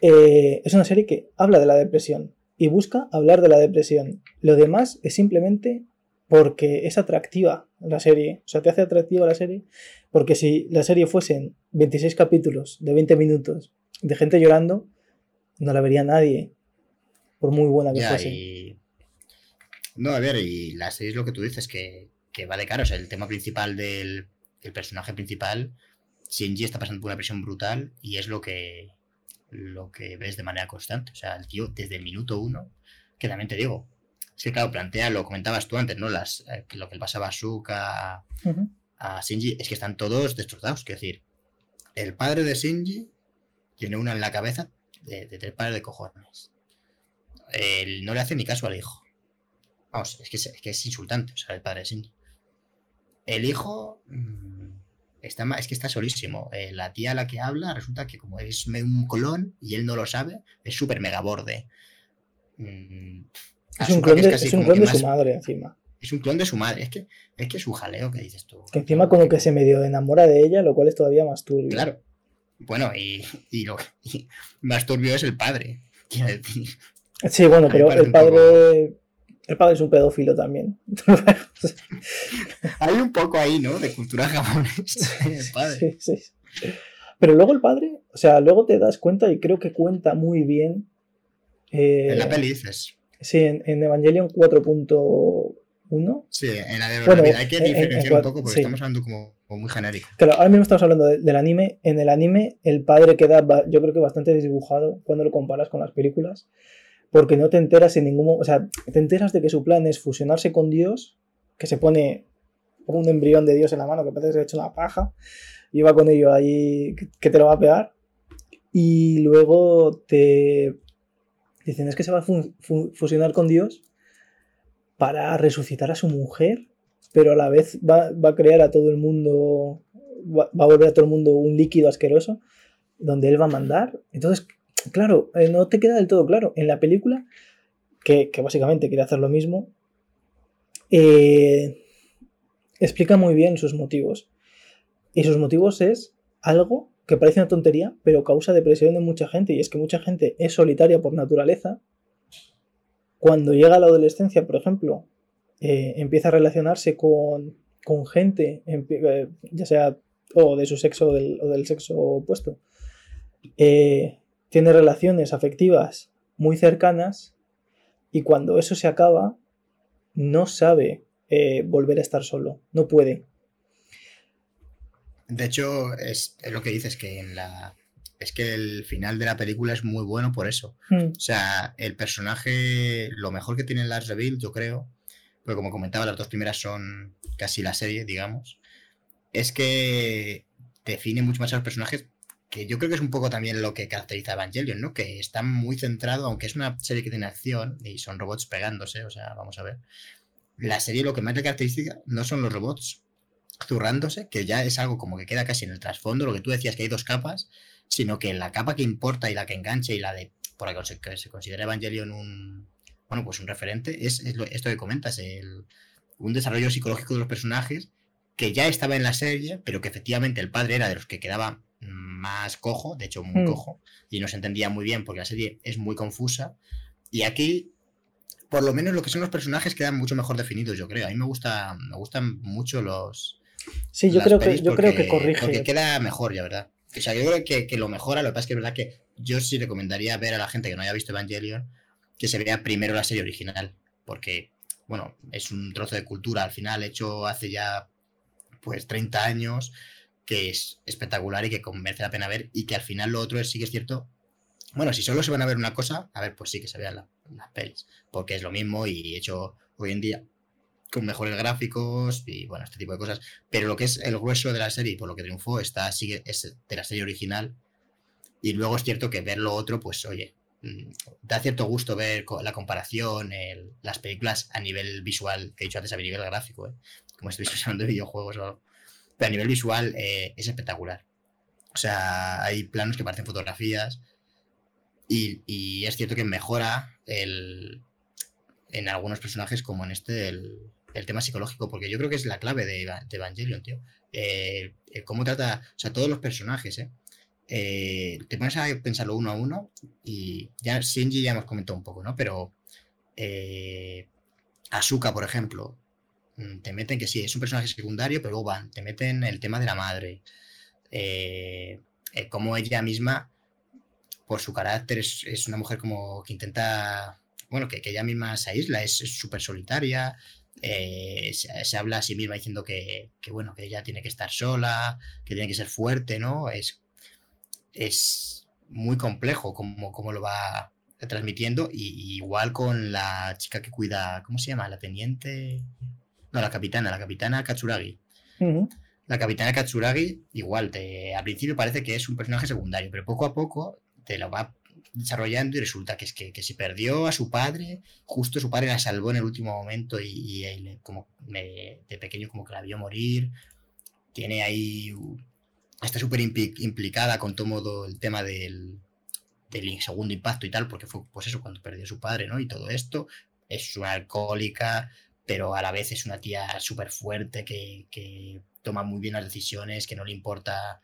eh, es una serie que habla de la depresión y busca hablar de la depresión. Lo demás es simplemente porque es atractiva la serie. O sea, te hace atractiva la serie. Porque si la serie fuesen 26 capítulos de 20 minutos de gente llorando, no la vería nadie. Por muy buena que fuese. No, a ver, y la serie es lo que tú dices, que, que va de caro. O sea, el tema principal del el personaje principal, Shinji está pasando por una presión brutal y es lo que, lo que ves de manera constante. O sea, el tío desde el minuto uno, que también te digo, es que claro, plantea, lo comentabas tú antes, ¿no? Las, eh, lo que le pasaba a Suka, a Shinji, es que están todos destrozados. Quiero decir, el padre de Shinji tiene una en la cabeza de, tres pares de cojones. Él no le hace ni caso al hijo. Vamos, es que es, que es insultante, o sea, el padre de. El hijo. Mm, Está, es que está solísimo. Eh, la tía a la que habla resulta que como es un colón y él no lo sabe, es súper mega borde. Mm, es, un clon de, su madre encima. Es un clon de su madre. Es que es que su jaleo que dices tú. Que encima como que se medio enamora de ella, lo cual es todavía más turbio. Claro. Bueno, y, lo más turbio es el padre. Sí, bueno, pero el padre el padre es un pedófilo también. Hay un poco ahí, ¿no? De cultura japonesa. El padre. Sí, sí. Pero luego el padre, o sea, luego te das cuenta y creo que cuenta muy bien. en la eh, peli dices. Sí, en, Evangelion 4.1. Sí, en la de bueno, hay que diferenciar un poco porque estamos hablando como, muy genérico. Claro, ahora mismo estamos hablando del anime. En el anime, el padre queda, yo creo que bastante desdibujado cuando lo comparas con las películas porque no te enteras en ningún o sea, te enteras de que su plan es fusionarse con Dios, que se pone un embrión de Dios en la mano que parece que se ha hecho una paja, y va con ello ahí que te lo va a pegar, y luego te dicen es que se va a fusionar con Dios para resucitar a su mujer, pero a la vez va, va a crear a todo el mundo, va, va, a volver a todo el mundo un líquido asqueroso, donde él va a mandar. Entonces, claro, eh, no te queda del todo claro. En la película, que, básicamente quiere hacer lo mismo, eh, explica muy bien sus motivos. Y sus motivos es algo que parece una tontería, pero causa depresión en mucha gente. Y es que mucha gente es solitaria por naturaleza. Cuando llega a la adolescencia, por ejemplo, eh, empieza a relacionarse con, gente, ya sea o de su sexo o del, sexo opuesto, tiene relaciones afectivas muy cercanas y cuando eso se acaba, no sabe eh, volver a estar solo, no puede. De hecho, es, lo que dices, que en la. Es que el final de la película es muy bueno por eso. Hmm. O sea, el personaje, lo mejor que tiene Lars Reveal, yo creo, porque como comentaba, las dos primeras son casi la serie, digamos, es que define mucho más a los personajes que yo creo que es un poco también lo que caracteriza a Evangelion, ¿no? Que está muy centrado, aunque es una serie que tiene acción y son robots pegándose, o sea, vamos a ver. La serie lo que más le caracteriza no son los robots zurrándose, que ya es algo como que queda casi en el trasfondo, lo que tú decías que hay dos capas, sino que la capa que importa y la que engancha y la de, por la que se considera Evangelion un, bueno, pues un referente, es, esto que comentas, el, un desarrollo psicológico de los personajes que ya estaba en la serie, pero que efectivamente el padre era de los que quedaba más cojo, de hecho muy hmm. cojo, y no se entendía muy bien porque la serie es muy confusa. Y aquí, por lo menos lo que son los personajes quedan mucho mejor definidos, yo creo. A mí me gusta, me gustan mucho los. Sí, yo creo que yo creo que corrige. Porque queda mejor, ya verdad. O sea, yo creo que, que, lo mejora, lo que pasa es que es verdad que yo sí recomendaría ver a la gente que no haya visto Evangelion que se vea primero la serie original. Porque, bueno, es un trozo de cultura al final hecho hace ya pues 30 años que es espectacular y que merece la pena ver y que al final lo otro es, sí que es cierto. Bueno, si solo se van a ver una cosa, a ver, pues sí que se vea las pelis, porque es lo mismo y hecho hoy en día con mejores gráficos y bueno, este tipo de cosas. Pero lo que es el grueso de la serie, por lo que triunfó, está sigue, es de la serie original. Y luego es cierto que ver lo otro, pues oye, mm, da cierto gusto ver la comparación, las películas a nivel visual, que he dicho antes a nivel gráfico, ¿eh? como estoy hablando de videojuegos o Pero a nivel visual eh, es espectacular. O sea, hay planos que parecen fotografías. Y, y es cierto que mejora el, en algunos personajes, como en este, el, el tema psicológico, porque yo creo que es la clave de, Evangelion, tío. Eh, eh, cómo trata, o sea, todos los personajes, ¿eh? Te pones a pensarlo uno a uno y ya Shinji ya hemos comentado un poco, ¿no? Pero Asuka, por ejemplo, te meten que sí, es un personaje secundario, pero luego van, te meten el tema de la madre. como ella misma, por su carácter, es, es, una mujer como que intenta, bueno, que, que ella misma se aísla, es súper solitaria, eh, se, habla a sí misma diciendo que, bueno, que ella tiene que estar sola, que tiene que ser fuerte, ¿no? Es, es muy complejo como, como lo va transmitiendo, y, igual con la chica que cuida, ¿cómo se llama? La teniente. No, la capitana, la capitana Katsuragi. La capitana Katsuragi, igual, te, al principio parece que es un personaje secundario, pero poco a poco te lo va desarrollando y resulta que es que, que, se perdió a su padre, justo su padre la salvó en el último momento y, él como de pequeño como que la vio morir, tiene ahí, está súper implicada con todo el tema del, del segundo impacto y tal, porque fue pues eso cuando perdió a su padre, ¿no? Y todo esto, es una alcohólica, pero a la vez es una tía súper fuerte que, que toma muy bien las decisiones, que no le importa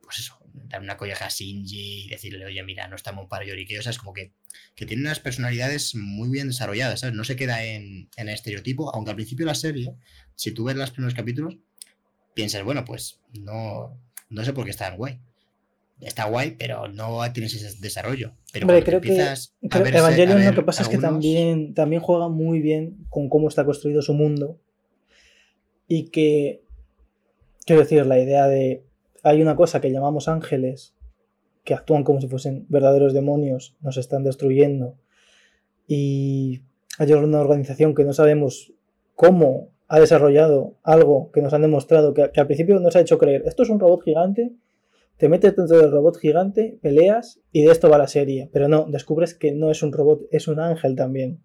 pues eso, dar una colleja a Shinji y decirle, oye, mira, no estamos para lloriqueo. O sea, es como que, que, tiene unas personalidades muy bien desarrolladas, ¿sabes? No se queda en, en, el estereotipo, aunque al principio de la serie, si tú ves los primeros capítulos, piensas, bueno, pues no, no sé por qué está tan guay. Está guay, pero no tienes ese desarrollo. Pero Hombre, creo que Evangelion lo que pasa es que también, también juega muy bien con cómo está construido su mundo. Y que, quiero decir, la idea de hay una cosa que llamamos ángeles, que actúan como si fuesen verdaderos demonios, nos están destruyendo. Y hay una organización que no sabemos cómo ha desarrollado algo que nos han demostrado, que, al principio nos ha hecho creer, esto es un robot gigante, te metes dentro del robot gigante, peleas y de esto va la serie. Pero no, descubres que no es un robot, es un ángel también.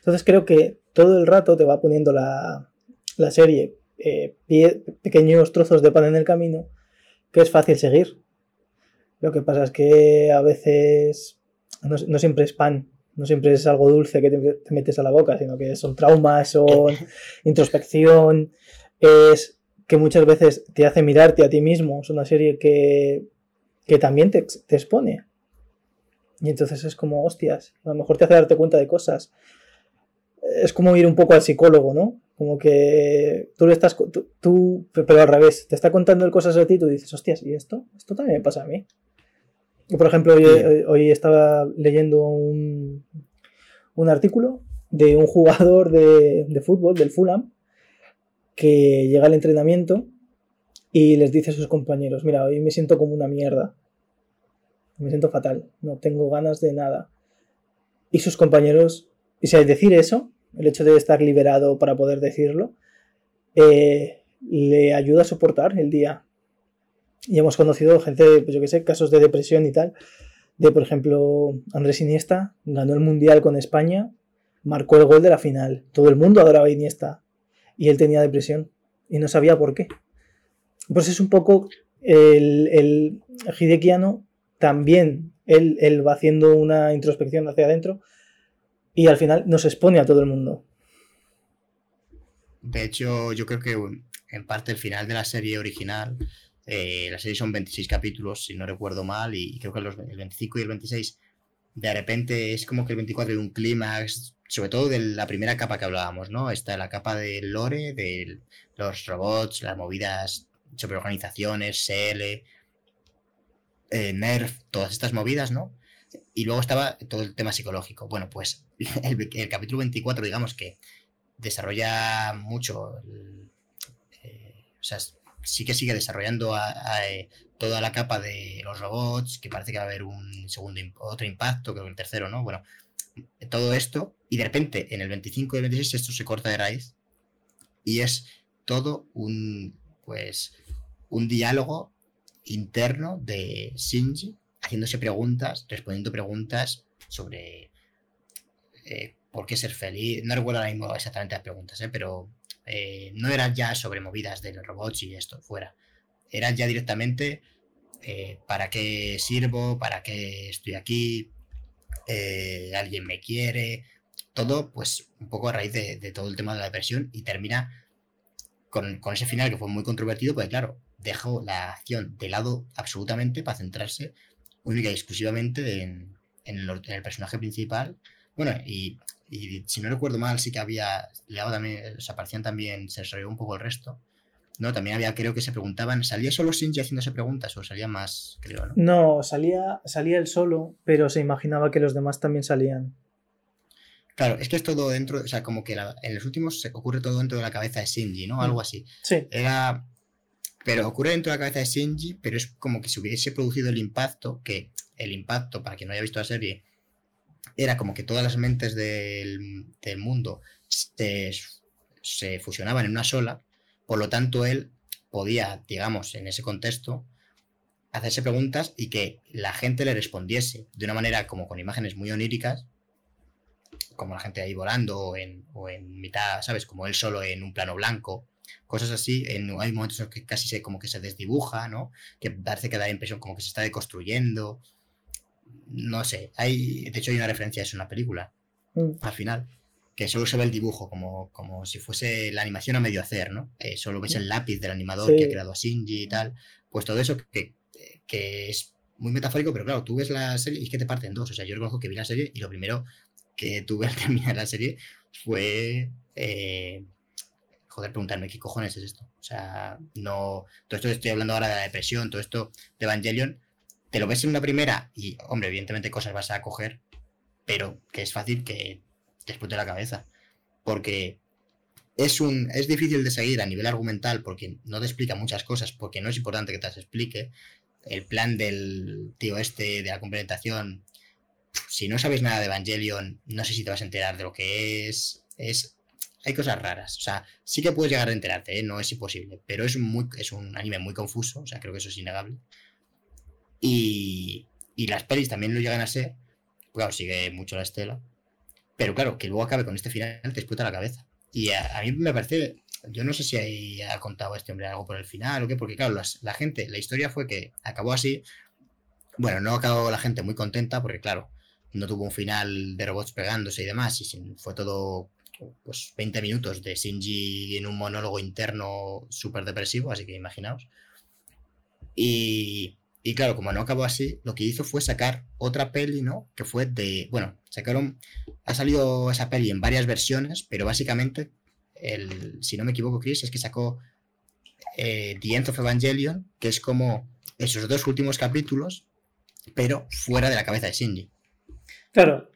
Entonces creo que todo el rato te va poniendo la, la serie eh, pequeños trozos de pan en el camino que es fácil seguir. Lo que pasa es que a veces no, siempre es pan, no siempre es algo dulce que te, metes a la boca, sino que son traumas, son introspección, es que muchas veces te hace mirarte a ti mismo, es una serie que, que también te, te expone. Y entonces es como, hostias, a lo mejor te hace darte cuenta de cosas. Es como ir un poco al psicólogo, ¿no? Como que tú le estás, tú, pero al revés, te está contando cosas a ti y tú dices, hostias, ¿y esto? Esto también me pasa a mí. por ejemplo, hoy, estaba leyendo un, un, artículo de un jugador de, de fútbol, del Fulham, que llega al entrenamiento y les dice a sus compañeros, mira, hoy me siento como una mierda. Me siento fatal, no tengo ganas de nada. Y sus compañeros, y si al decir eso, el hecho de estar liberado para poder decirlo, eh, le ayuda a soportar el día. Y hemos conocido gente, pues yo que sé, casos de depresión y tal, de por ejemplo, Andrés Iniesta ganó el Mundial con España, marcó el gol de la final, todo el mundo adoraba a Iniesta y él tenía depresión y no sabía por qué. Pues es un poco el, el Hidekiano también, él, él va haciendo una introspección hacia adentro y al final nos expone a todo el mundo. De hecho, yo creo que en parte el final de la serie original, eh, la serie son 26 capítulos, si no recuerdo mal, y creo que los, el 25 y el 26, de repente es como que el 24 de un clímax, sobre todo de la primera capa que hablábamos, ¿no? Está la capa de lore, de los robots, las movidas sobre organizaciones, CL, eh, NERF, todas estas movidas, ¿no? Y luego estaba todo el tema psicológico. Bueno, pues el, capítulo 24, digamos que desarrolla mucho, eh, o sea, sí que sigue desarrollando eh, toda la capa de los robots, que parece que va a haber un segundo, otro impacto, creo que el tercero, ¿no? Bueno, todo esto y de repente en el 25 y el 26 esto se corta de raíz y es todo un, pues, un diálogo interno de Shinji haciéndose preguntas, respondiendo preguntas sobre eh, por qué ser feliz. No recuerdo ahora mismo exactamente las preguntas, ¿eh? pero eh, no eran ya sobre movidas de los robots y esto fuera. Eran ya directamente para qué sirvo, para qué estoy aquí, alguien me quiere. Todo, pues, un poco a raíz de, todo el tema de la depresión y termina con, ese final que fue muy controvertido, pues claro, dejó la acción de lado absolutamente para centrarse única y exclusivamente en, el, personaje principal. Bueno, y, si no recuerdo mal, sí que había, también, se aparecían también, se desarrolló un poco el resto. No, también había, creo que se preguntaban, ¿salía solo Shinji haciéndose preguntas o salía más, creo, no? No, salía, salía él solo, pero se imaginaba que los demás también salían. Claro, es que es todo dentro, o sea, como que en los últimos se ocurre todo dentro de la cabeza de Shinji, ¿no? Algo así. Sí. Era, pero ocurre dentro de la cabeza de Shinji, pero es como que se hubiese producido el impacto, que el impacto, para quien no haya visto la serie, era como que todas las mentes del, mundo se, se, fusionaban en una sola, por lo tanto él podía, digamos, en ese contexto, hacerse preguntas y que la gente le respondiese de una manera como con imágenes muy oníricas, como la gente ahí volando o en, o en mitad, ¿sabes? Como él solo en un plano blanco cosas así. En, hay momentos en que casi se, como que se desdibuja, ¿no? Que parece que da la impresión como que se está deconstruyendo. No sé, hay, de hecho hay una referencia a eso en la película, mm. al final, que solo se ve el dibujo, como, como si fuese la animación a medio hacer, ¿no? Eh, solo ves el lápiz del animador que ha creado a Shinji y tal. Pues todo eso que, que es muy metafórico, pero claro, tú ves la serie y es que te parte en dos. O sea, yo reconozco que vi la serie y lo primero que tuve al terminar la serie fue eh, joder, preguntarme qué cojones es esto. O sea, no. Todo esto que estoy hablando ahora de la depresión, todo esto de Evangelion, te lo ves en una primera y, hombre, evidentemente cosas vas a coger, pero que es fácil que te explote la cabeza. Porque es, un, es difícil de seguir a nivel argumental porque no te explica muchas cosas, porque no es importante que te las explique. El plan del tío este de la complementación, si no sabes nada de Evangelion, no sé si te vas a enterar de lo que es. Es hay cosas raras. O sea, sí que puedes llegar a enterarte, ¿eh? no es imposible, pero es, muy, es un anime muy confuso, o sea, creo que eso es innegable. Y, y las pelis también lo llegan a ser, claro, sigue mucho la estela, pero claro, que luego acabe con este final te explota la cabeza. Y a, mí me parece, yo no sé si ha contado este hombre algo por el final o qué, porque claro, la gente, la historia fue que acabó así, bueno, no acabó la gente muy contenta porque claro, no tuvo un final de robots pegándose y demás, y fue todo pues 20 minutos de Shinji en un monólogo interno súper depresivo, así que imaginaos. Y, y, claro, como no acabó así, lo que hizo fue sacar otra peli, ¿no? Que fue de, bueno, sacaron, ha salido esa peli en varias versiones, pero básicamente, el, si no me equivoco, Chris, es que sacó eh, The End of Evangelion, que es como esos dos últimos capítulos, pero fuera de la cabeza de Shinji. Claro,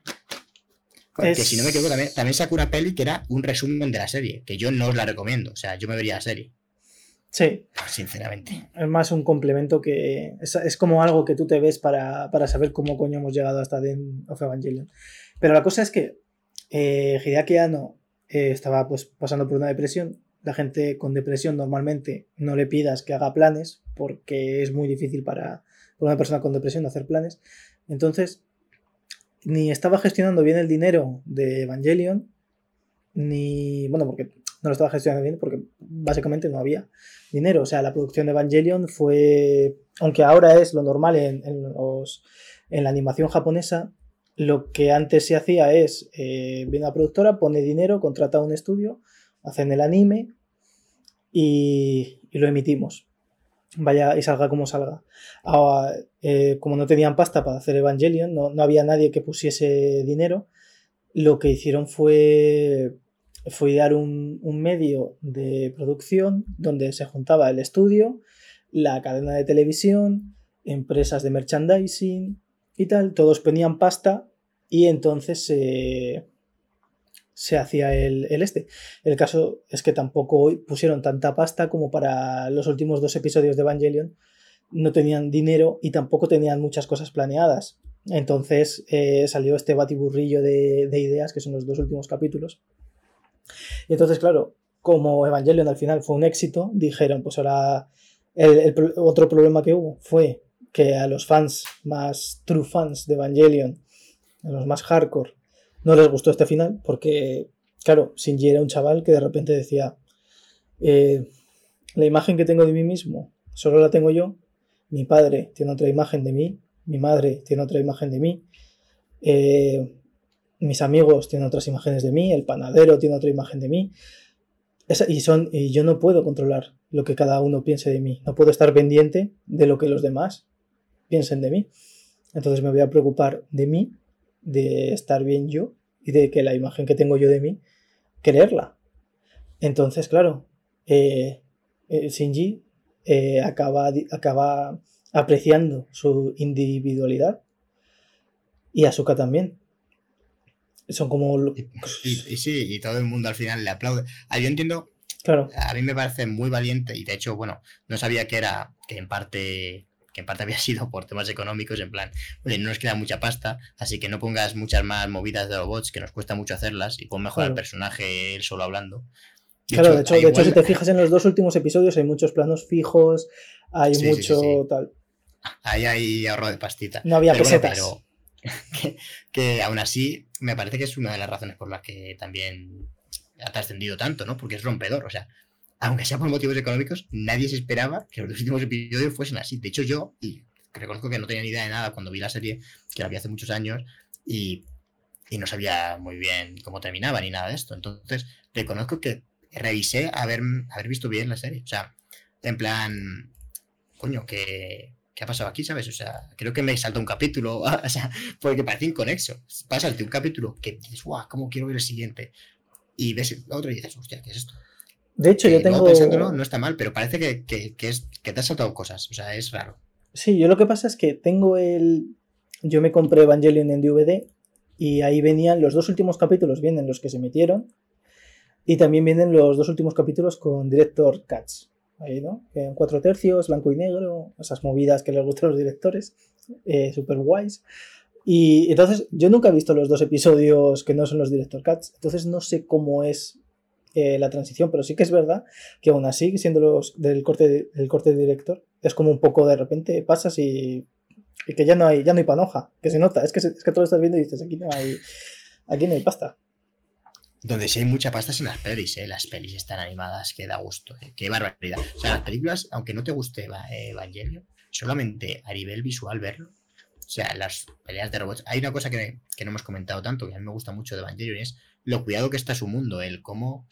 que si no me equivoco, también, también sacó una peli que era un resumen de la serie, que yo no os la recomiendo. O sea, yo me vería la serie. Sí. Sinceramente. Es más un complemento que. Es, como algo que tú te ves para, saber cómo coño hemos llegado hasta The of Evangelion. Pero la cosa es que eh, Hideaki Anno eh, estaba pues, pasando por una depresión. La gente con depresión normalmente no le pidas que haga planes porque es muy difícil para, para una persona con depresión hacer planes. Entonces, ni estaba gestionando bien el dinero de Evangelion, ni, bueno, porque no lo estaba gestionando bien, porque básicamente no había dinero. O sea, la producción de Evangelion fue, aunque ahora es lo normal en, en, la animación japonesa, lo que antes se hacía es, eh, viene la productora, pone dinero, contrata un estudio, hacen el anime y, y lo emitimos vaya y salga como salga. Ahora, eh, como no tenían pasta para hacer Evangelion, no, no, había nadie que pusiese dinero, lo que hicieron fue, fue dar un, un, medio de producción donde se juntaba el estudio, la cadena de televisión, empresas de merchandising y tal, todos ponían pasta y entonces se se hacía el, este. El caso es que tampoco pusieron tanta pasta como para los últimos dos episodios de Evangelion. No tenían dinero y tampoco tenían muchas cosas planeadas. Entonces eh, salió este batiburrillo de, de ideas, que son los dos últimos capítulos. Y entonces, claro, como Evangelion al final fue un éxito, dijeron, pues ahora el, otro problema que hubo fue que a los fans más true fans de Evangelion, a los más hardcore, no les gustó este final porque, claro, Shinji era un chaval que de repente decía, eh, la imagen que tengo de mí mismo solo la tengo yo, mi padre tiene otra imagen de mí, mi madre tiene otra imagen de mí, eh, mis amigos tienen otras imágenes de mí, el panadero tiene otra imagen de mí, y, son, y yo no puedo controlar lo que cada uno piense de mí, no puedo estar pendiente de lo que los demás piensen de mí. Entonces me voy a preocupar de mí, de estar bien yo y de que la imagen que tengo yo de mí, creerla. Entonces, claro, eh, eh, Shinji eh, acaba, acaba apreciando su individualidad y Asuka también. Son como... Y, sí, y todo el mundo al final le aplaude. Ah, yo entiendo... Claro. A mí me parece muy valiente y de hecho, bueno, no sabía que era, que en parte que en parte había sido por temas económicos, en plan, oye, no nos queda mucha pasta, así que no pongas muchas más movidas de robots, que nos cuesta mucho hacerlas, y pon mejor el personaje él solo hablando. claro, de hecho, de hecho, si te fijas en los dos últimos episodios, hay muchos planos fijos, hay mucho tal. Ahí hay ahorro de pastita. No había pesetas. pero que, aún así, me parece que es una de las razones por las que también ha trascendido tanto, ¿no? Porque es rompedor, o sea, aunque sea por motivos económicos, nadie se esperaba que los últimos episodios fuesen así. De hecho, yo, y reconozco que no tenía ni idea de nada cuando vi la serie, que la vi hace muchos años, y, no sabía muy bien cómo terminaba ni nada de esto. Entonces, reconozco que revisé haber, haber visto bien la serie. O sea, en plan, coño, que, ¿qué ha pasado aquí, sabes? O sea, creo que me salta un capítulo, o sea, porque parece inconexo. Pásate un capítulo que dices, guau, ¿cómo quiero ver el siguiente? Y ves otro y dices, hostia, ¿qué es esto? De hecho, yo tengo. pensándolo, no está mal, pero parece que, es, que te has saltado cosas. O sea, es raro. Sí, yo lo que pasa es que tengo el. Yo me compré Evangelion en DVD y ahí venían los dos últimos capítulos, vienen los que se metieron. Y también vienen los dos últimos capítulos con Director Cuts. Ahí, ¿no? En cuatro tercios, blanco y negro, esas movidas que les gustan a los directores, eh, super guays. Y entonces, yo nunca he visto los dos episodios que no son los Director Cuts, entonces no sé cómo es eh, la transición, pero sí que es verdad que aún así, siendo los del corte, de, del corte de director, es como un poco de repente pasas y, que ya no hay, ya no hay panoja, que se nota, es que, es que tú lo estás viendo y dices, aquí no hay, aquí no hay pasta. Donde sí hay mucha pasta es en las pelis, ¿eh? Las pelis están animadas, que da gusto, ¿eh? Qué barbaridad. O sea, las películas, aunque no te guste Evangelio, solamente a nivel visual verlo, o sea, las peleas de robots. Hay una cosa que, que, no hemos comentado tanto, que a mí me gusta mucho de Evangelion, es lo cuidado que está su mundo, el cómo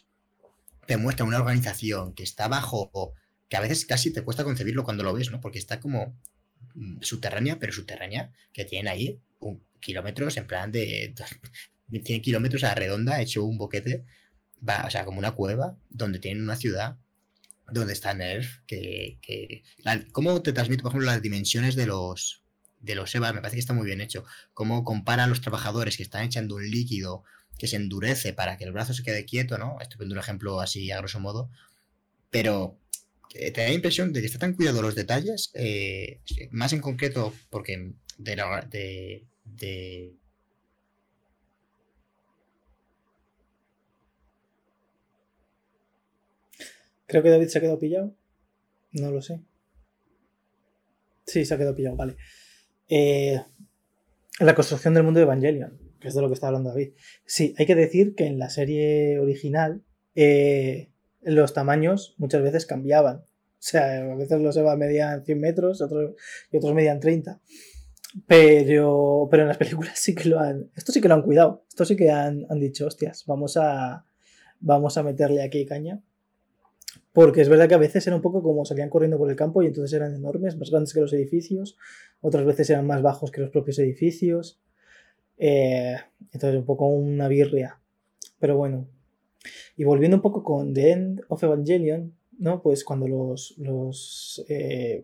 te muestra una organización que está bajo, que a veces casi te cuesta concebirlo cuando lo ves, ¿no? Porque está como mm, subterránea, pero subterránea, que tienen ahí un, kilómetros en plan de... tiene kilómetros a la redonda, hecho un boquete, va, o sea, como una cueva, donde tienen una ciudad donde está Nerf, que... que ¿Cómo te transmite, por ejemplo, las dimensiones de los de los EVA? Me parece que está muy bien hecho. Cómo compara a los trabajadores que están echando un líquido que se endurece para que el brazo se quede quieto, ¿no? Estoy poniendo un ejemplo así a grosso modo, pero te da la impresión de que está tan cuidado los detalles, eh, más en concreto porque de, la, de, de Creo que David se ha quedado pillado. No lo sé. Sí, se ha quedado pillado, vale. Eh, la construcción del mundo de Evangelion que es de lo que está hablando David. Sí, hay que decir que en la serie original eh, los tamaños muchas veces cambiaban. O sea, a veces los EVA medían 100 metros otros, y otros medían 30. Pero, pero en las películas sí que lo han. Esto sí que lo han cuidado. Esto sí que han, han dicho, hostias, vamos a, vamos a meterle aquí caña. Porque es verdad que a veces era un poco como salían corriendo por el campo y entonces eran enormes, más grandes que los edificios. Otras veces eran más bajos que los propios edificios. Eh, entonces, un poco una birria. Pero bueno. Y volviendo un poco con The End of Evangelion, ¿no? Pues cuando los, los eh,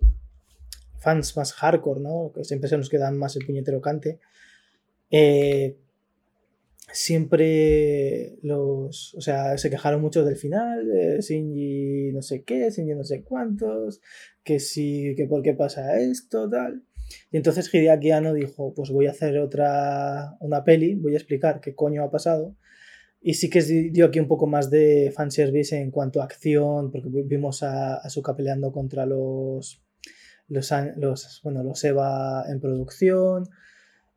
fans más hardcore, ¿no? Que siempre se nos quedan más el puñetero cante. Eh, siempre los. O sea, se quejaron mucho del final. Eh, Shinji no sé qué, Shinji no sé cuántos. Que sí, que por qué pasa esto, tal. Y entonces Hideaki Anno dijo, pues voy a hacer otra, una peli, voy a explicar qué coño ha pasado. Y sí que dio aquí un poco más de fanservice en cuanto a acción, porque vimos a, a Suka peleando contra los, los, los, bueno, los Eva en producción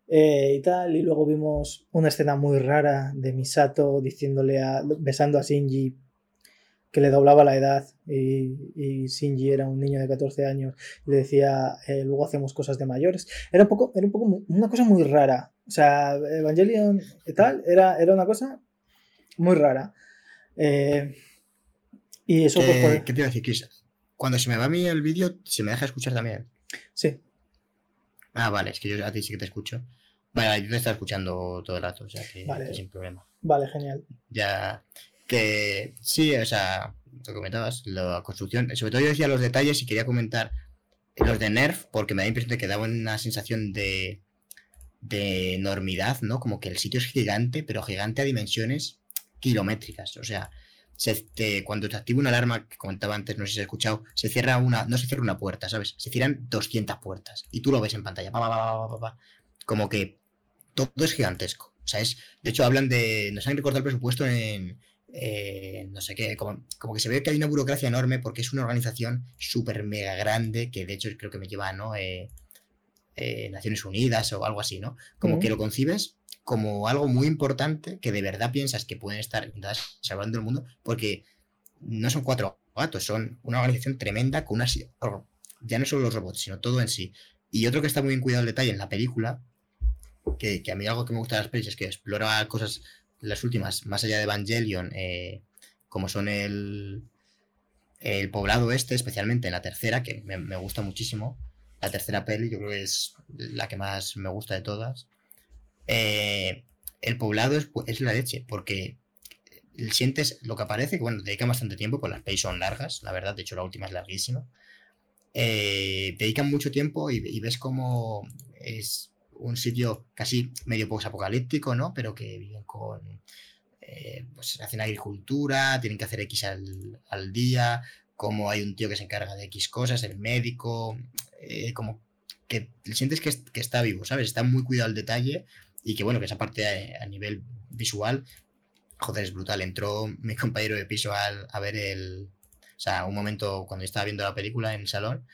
eh, y tal. Y luego vimos una escena muy rara de Misato diciéndole a, besando a Shinji que le doblaba la edad y, y Shinji era un niño de 14 años y le decía eh, luego hacemos cosas de mayores. Era un poco, era un poco una cosa muy rara. O sea, Evangelion y tal, era, era una cosa muy rara. Eh, y eso pues, ¿Qué te iba a decir, Cuando se me va a mí el vídeo, ¿se me deja escuchar también? Sí. Ah, vale, es que yo a ti sí que te escucho. Vale, yo te estaba escuchando todo el rato, o sea que sin problema. Vale, genial. Ya, que sí, o sea, lo comentabas, la construcción, sobre todo yo decía los detalles y quería comentar los de Nerf, porque me da la impresión de que daba una sensación de, de enormidad, ¿no? Como que el sitio es gigante, pero gigante a dimensiones kilométricas. O sea, cuando te activa una alarma, que comentaba antes, no sé si has escuchado, se cierra una, no se cierra una puerta, ¿sabes? Se cierran 200 puertas y tú lo ves en pantalla. como que todo es gigantesco. O sea, es, de hecho, hablan de. Nos han recortado el presupuesto en. no sé qué, como, que se ve que hay una burocracia enorme porque es una organización súper mega grande que de hecho creo que me lleva, ¿no? Eh, eh, Naciones Unidas o algo así, ¿no? Como que lo concibes como algo muy importante que de verdad piensas que pueden estar salvando el mundo, porque no son cuatro gatos, son una organización tremenda con unas. Ya no solo los robots, sino todo en sí. Y otro que está muy bien cuidado el detalle en la película, que, a mí algo que me gusta de las pelis es que explora cosas, las últimas, más allá de Evangelion, eh, como son el, el poblado este, especialmente en la tercera, que me, me, gusta muchísimo. La tercera peli, yo creo que es la que más me gusta de todas. Eh, el poblado es, la leche, porque sientes lo que aparece, que bueno, dedican bastante tiempo, pues las pelis son largas, la verdad, de hecho la última es larguísima. Eh, dedican mucho tiempo y, ves como es un sitio casi medio post-apocalíptico, ¿no? Pero que viven con. Eh, pues hacen agricultura, tienen que hacer X al, día, como hay un tío que se encarga de X cosas, el médico, como que sientes que, que, está vivo, ¿sabes? Está muy cuidado el detalle y que bueno, que esa parte a, nivel visual, joder, es brutal. Entró mi compañero de piso a ver el. O sea, un momento cuando estaba viendo la película en el salón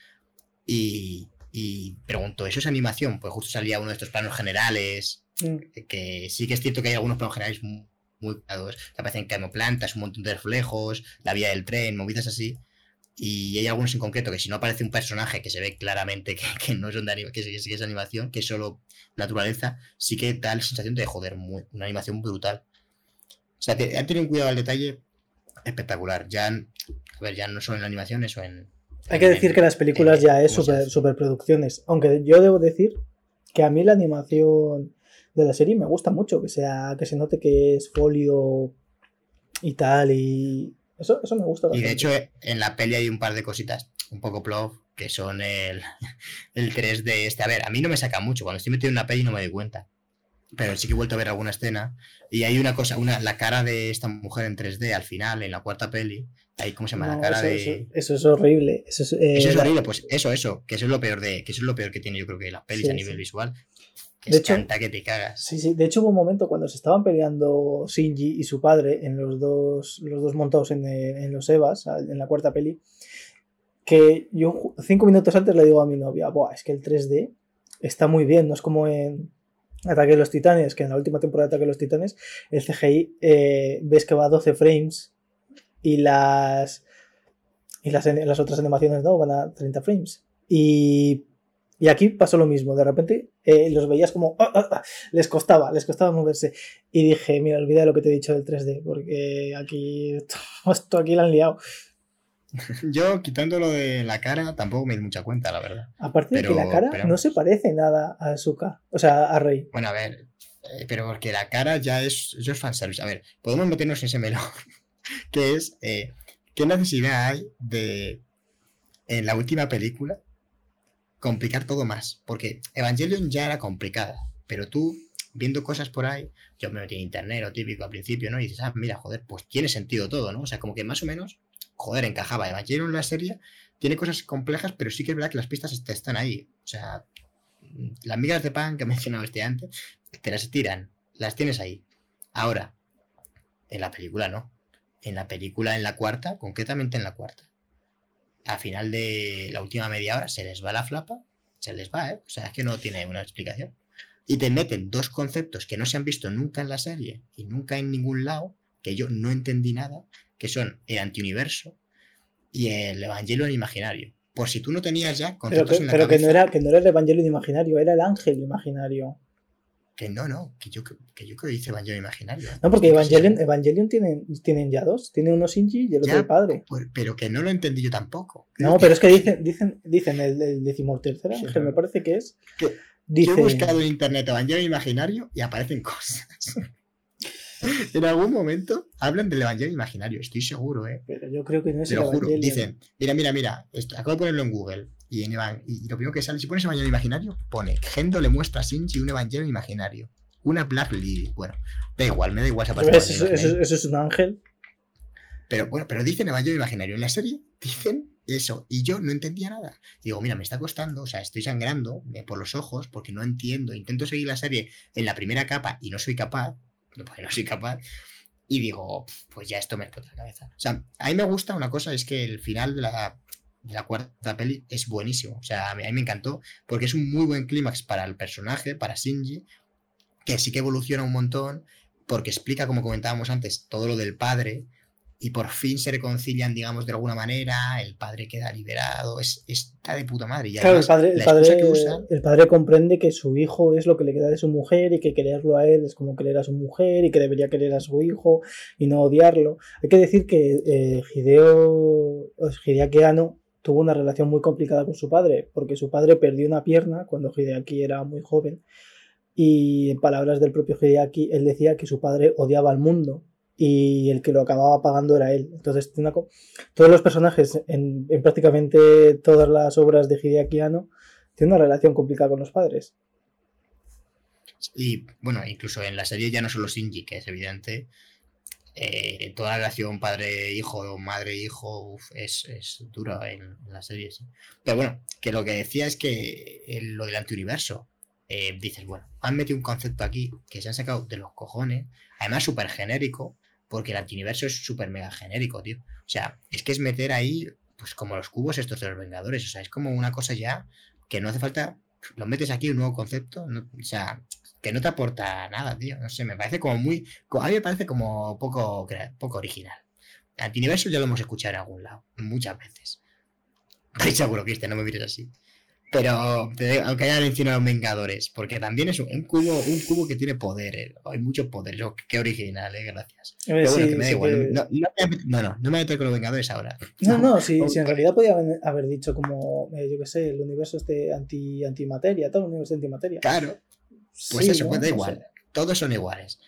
y, y preguntó, ¿eso es animación? Pues justo salía uno de estos planos generales, mm. que sí que es cierto que hay algunos planos generales muy, muy claros, que aparecen plantas, un montón de reflejos, la vía del tren, movidas así. Y hay algunos en concreto que si no aparece un personaje que se ve claramente que, no son de que, es animación, que es solo naturaleza, sí que da la sensación de joder, una animación brutal. O sea, que han tenido un cuidado al detalle espectacular. Ya, a ver, ya no solo en la animación, eso en. Hay que decir que las películas ya es super, superproducciones. Aunque yo debo decir que a mí la animación de la serie me gusta mucho, que sea, que se note que es folio y tal, y, eso, me gusta Y de hecho, en la peli hay un par de cositas un poco plov que son el, el 3D este. A ver, a mí no me saca mucho. Cuando estoy metido en una peli no me doy cuenta. Pero sí que he vuelto a ver alguna escena. Y hay una cosa, una, la cara de esta mujer en 3D al final, en la cuarta peli. Ahí, ¿cómo se llama? la cara eso, de. Eso, es horrible. Eso es, eh, horrible, pues eso, eso. Que eso es lo peor de. Que eso es lo peor que tiene, yo creo que las pelis a nivel visual de hecho, que te cagas. Sí, sí. De hecho, hubo un momento cuando se estaban peleando Shinji y su padre en los dos, los dos montados en, en los Evas, en la cuarta peli, que yo cinco minutos antes le digo a mi novia, Buah, es que el 3D está muy bien, no es como en Ataque de los Titanes, que en la última temporada de Ataque de los Titanes, el CGI eh, ves que va a 12 frames y las y las, las otras animaciones no van a 30 frames. Y y aquí pasó lo mismo, de repente eh, los veías como ah, ah, ah", les costaba, les costaba moverse. Y dije, mira, olvida lo que te he dicho del 3D, porque aquí esto aquí lo han liado. Yo, quitando lo de la cara, tampoco me di mucha cuenta, la verdad. Aparte de que la cara no se parece nada a Suka, o sea, a Rey. Bueno, a ver, eh, pero porque la cara ya es, eso es fanservice. A ver, podemos meternos en ese melón, que es, eh, ¿qué necesidad hay de, en la última película, complicar todo más. Porque Evangelion ya era complicada, pero tú viendo cosas por ahí, yo me metí en internet, o típico al principio, ¿no? Y dices, ah, mira, joder, pues tiene sentido todo, ¿no? O sea, como que más o menos, joder, encajaba. Evangelion la serie tiene cosas complejas, pero sí que es verdad que las pistas están ahí. O sea, las migas de pan que he mencionado este antes, te las tiran, las tienes ahí. Ahora, en la película no. En la película, en la cuarta, concretamente en la cuarta, a final de la última media hora se les va la flapa, se les va, ¿eh? O sea, es que no tiene una explicación. Y te meten dos conceptos que no se han visto nunca en la serie y nunca en ningún lado, que yo no entendí nada, que son el antiuniverso y el evangelio imaginario. Por si tú no tenías ya conceptos pero que, en la pero que no era que no era el evangelio imaginario, era el ángel imaginario. Que no, no, que yo, que yo creo que dice Evangelion Imaginario. No, porque Evangelion, Evangelion tienen, tienen ya dos. Tiene uno Shinji y el otro el padre. Pero que no lo entendí yo tampoco. no, pero es que dicen, dicen, dicen el, el ángel, me parece que es. Yo he buscado en internet Evangelion Imaginario y aparecen cosas. en algún momento hablan del Evangelio Imaginario, estoy seguro, ¿eh? Pero yo creo que no es Te lo juro. Dicen, mira, mira, mira, acabo de ponerlo en Google. Y, en y, lo primero que sale, si pones Evangelio Imaginario, pone Gendo le muestra a Shinji un Evangelio Imaginario. Una Black Lily. Bueno, da igual, me da igual esa Eso, eso, eso, es un ángel. Pero bueno, pero dicen Evangelio Imaginario. En la serie dicen eso. Y yo no entendía nada. digo, mira, me está costando, o sea, estoy sangrando por los ojos porque no entiendo. Intento seguir la serie en la primera capa y no soy capaz. Porque no soy capaz. Y digo, pues ya esto me explota la cabeza. O sea, a mí me gusta una cosa, es que el final de la, la cuarta peli es buenísimo. O sea, a mí, me encantó porque es un muy buen clímax para el personaje, para Shinji, que sí que evoluciona un montón porque explica, como comentábamos antes, todo lo del padre y por fin se reconcilian, digamos, de alguna manera, el padre queda liberado, es, está de puta madre. claro, el padre, el, padre, comprende que su hijo es lo que le queda de su mujer y que quererlo a él es como querer a su mujer y que debería querer a su hijo y no odiarlo. Hay que decir que eh, Hideo, Hideaki tuvo una relación muy complicada con su padre, porque su padre perdió una pierna cuando Hideaki era muy joven y en palabras del propio Hideaki, él decía que su padre odiaba al mundo y el que lo acababa pagando era él. Entonces, todos los personajes en, prácticamente todas las obras de Hideaki Anno tienen una relación complicada con los padres. Y bueno, incluso en la serie ya no solo Shinji, que es evidente, eh, toda la relación padre-hijo, madre-hijo es, es dura en, la serie. Pero bueno, que lo que decía es que lo del antiuniverso, eh, dices, bueno, han metido un concepto aquí que se han sacado de los cojones, además súper genérico, porque el antiuniverso es súper mega genérico, tío. O sea, es que es meter ahí, pues como los cubos estos de los Vengadores, o sea, es como una cosa ya que no hace falta, lo metes aquí un nuevo concepto, o sea, que no te aporta nada, tío. No sé, me parece como muy, a mí me parece como poco, poco original. El antiuniverso ya lo hemos escuchado en algún lado, muchas veces. Estoy seguro, Cristian, no me mires así. Pero aunque haya mencionado Vengadores, porque también es un, cubo, un cubo que tiene poderes. Hay muchos poderes. qué original, eh, gracias. Pero bueno, que me da igual. No, no, no, me voy a meter con los Vengadores ahora. No, no, si, en realidad podía haber dicho como, eh, yo qué sé, el universo este anti, antimateria, todo el universo antimateria. Claro. Pues eso, pues da igual. Todos son iguales.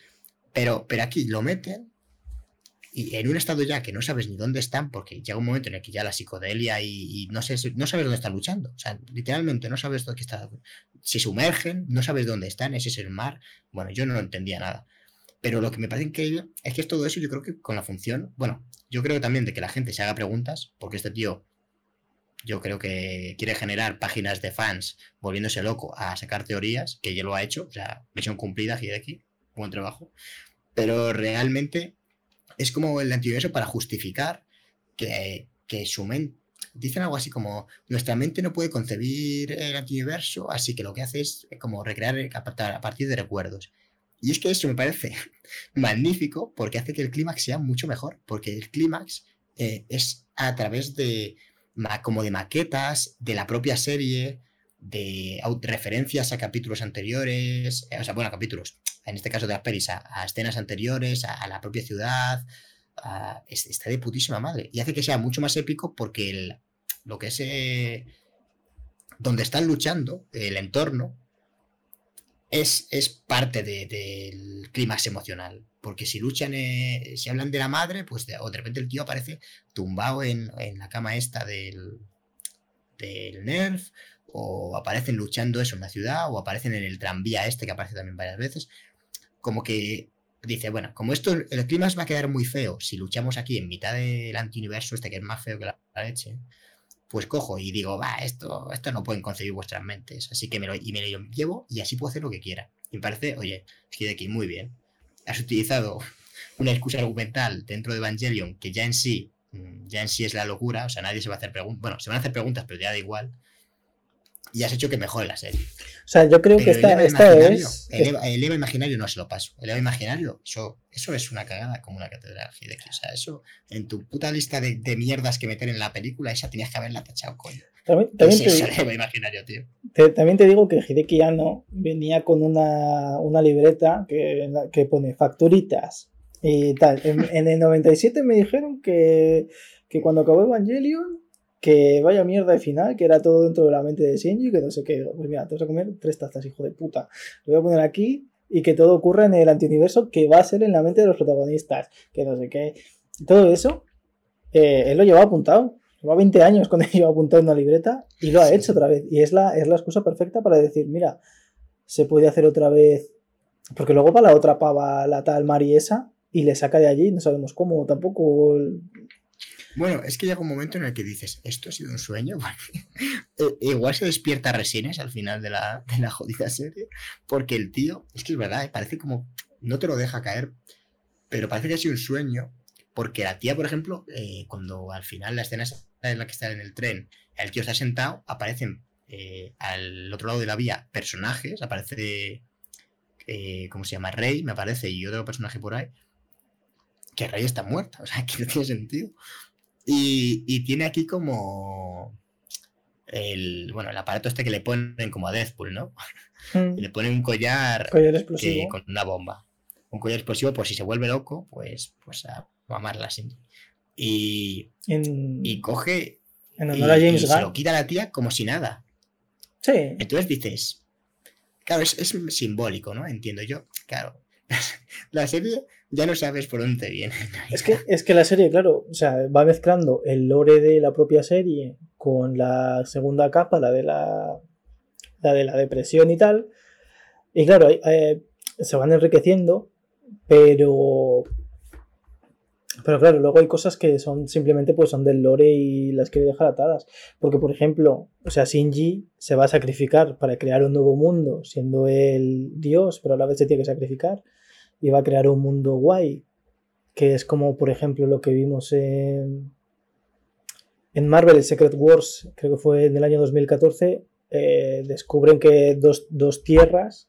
Pero, pero aquí lo meten y en un estado ya que no sabes ni dónde están, porque llega un momento en el que ya la psicodelia y, no, sé, no sabes dónde están luchando. O sea, literalmente no sabes dónde está. Se sumergen, no sabes dónde están, ese es el mar. Bueno, yo no entendía nada. Pero lo que me parece increíble es que es todo eso, yo creo que con la función, bueno, yo creo también de que la gente se haga preguntas, porque este tío, yo creo que quiere generar páginas de fans volviéndose loco a sacar teorías, que ya lo ha hecho, o sea, misión cumplida, aquí buen trabajo. Pero realmente es como el antiuniverso para justificar que, su mente. Dicen algo así como: nuestra mente no puede concebir el antiuniverso, así que lo que hace es como recrear a partir de recuerdos. Y es que eso me parece magnífico porque hace que el clímax sea mucho mejor, porque el clímax eh, es a través de como de maquetas, de la propia serie, de referencias a capítulos anteriores, eh, o sea, bueno, capítulos, en este caso de las pelis, a, escenas anteriores, a, la propia ciudad. está de putísima madre. Y hace que sea mucho más épico porque el, lo que es. Eh, donde están luchando, el entorno, es, es parte del clímax emocional. Porque si luchan, eh, si hablan de la madre, pues de, o de repente el tío aparece tumbado en, en la cama esta del, del Nerf, o aparecen luchando eso en la ciudad, o aparecen en el tranvía este que aparece también varias veces como que dice, bueno, como esto, el clima va a quedar muy feo si luchamos aquí en mitad del antiuniverso este que es más feo que la leche, pues cojo y digo, va, esto, esto no pueden concebir vuestras mentes, así que me lo, y me lo llevo y así puedo hacer lo que quiera. Y me parece, oye, aquí muy bien. Has utilizado una excusa argumental dentro de Evangelion que ya en sí, mm, ya en sí es la locura, o sea, nadie se va a hacer preguntas, bueno, se van a hacer preguntas, pero ya da igual. Y has hecho que mejore la serie. O sea, yo creo que esta, esta es. El Eva, imaginario no se lo paso. El Eva imaginario, eso, eso es una cagada como una catedral O sea, eso, en tu puta lista de, de, mierdas que meter en la película, esa tenías que haberla tachado, coño. También, también te, el Eva imaginario, tío. también te digo que Hideki Anno venía con una, una libreta que, que pone facturitas y tal. En, en, el 97 me dijeron que, que cuando acabó Evangelion que vaya mierda de final, que era todo dentro de la mente de Shinji, que no sé qué. Pues mira, te vas a comer tres tazas, hijo de puta. Lo voy a poner aquí y que todo ocurra en el antiuniverso que va a ser en la mente de los protagonistas, que no sé qué. Todo eso, eh, él lo llevaba apuntado. Lleva 20 años con ello apuntado en una libreta y lo ha hecho otra vez. Y es la, es la excusa perfecta para decir, mira, se puede hacer otra vez. Porque luego va la otra pava, la tal Mariesa, y le saca de allí, no sabemos cómo, tampoco bueno, es que llega un momento en el que dices, esto ha sido un sueño. Eh, igual se despierta Resines al final de la, de la jodida serie, porque el tío, es que es verdad, eh, parece como, no te lo deja caer, pero parece que ha sido un sueño, porque la tía, por ejemplo, eh, cuando al final la escena es en la que está en el tren, el tío está sentado, aparecen al otro lado de la vía personajes, aparece, ¿cómo se llama? Rey, me aparece, y otro personaje por ahí, que Rey está muerta, o sea, que no tiene sentido. Y, tiene aquí como el, bueno, el aparato este que le ponen como a Deadpool, ¿no? Mm. le ponen un collar, con una bomba. Un collar explosivo por si se vuelve loco, pues, pues a mamarla así. Y, y coge en honor a James y se lo quita a la tía como si nada. Sí. Entonces dices, claro, es, es simbólico, ¿no? Entiendo yo. Claro, la serie ya no sabes por dónde viene. Es que, es que la serie, claro, o sea, va mezclando el lore de la propia serie con la segunda capa, la de la, la, de la depresión y tal. Y claro, eh, se van enriqueciendo, pero pero claro, luego hay cosas que son simplemente pues son del lore y las quiere dejar atadas. Porque, por ejemplo, o sea, Shinji se va a sacrificar para crear un nuevo mundo, siendo el dios, pero a la vez se tiene que sacrificar. Y va a crear un mundo guay. Que es como, por ejemplo, lo que vimos en, en Marvel, Secret Wars, creo que fue en el año 2014. Eh, descubren que dos, dos tierras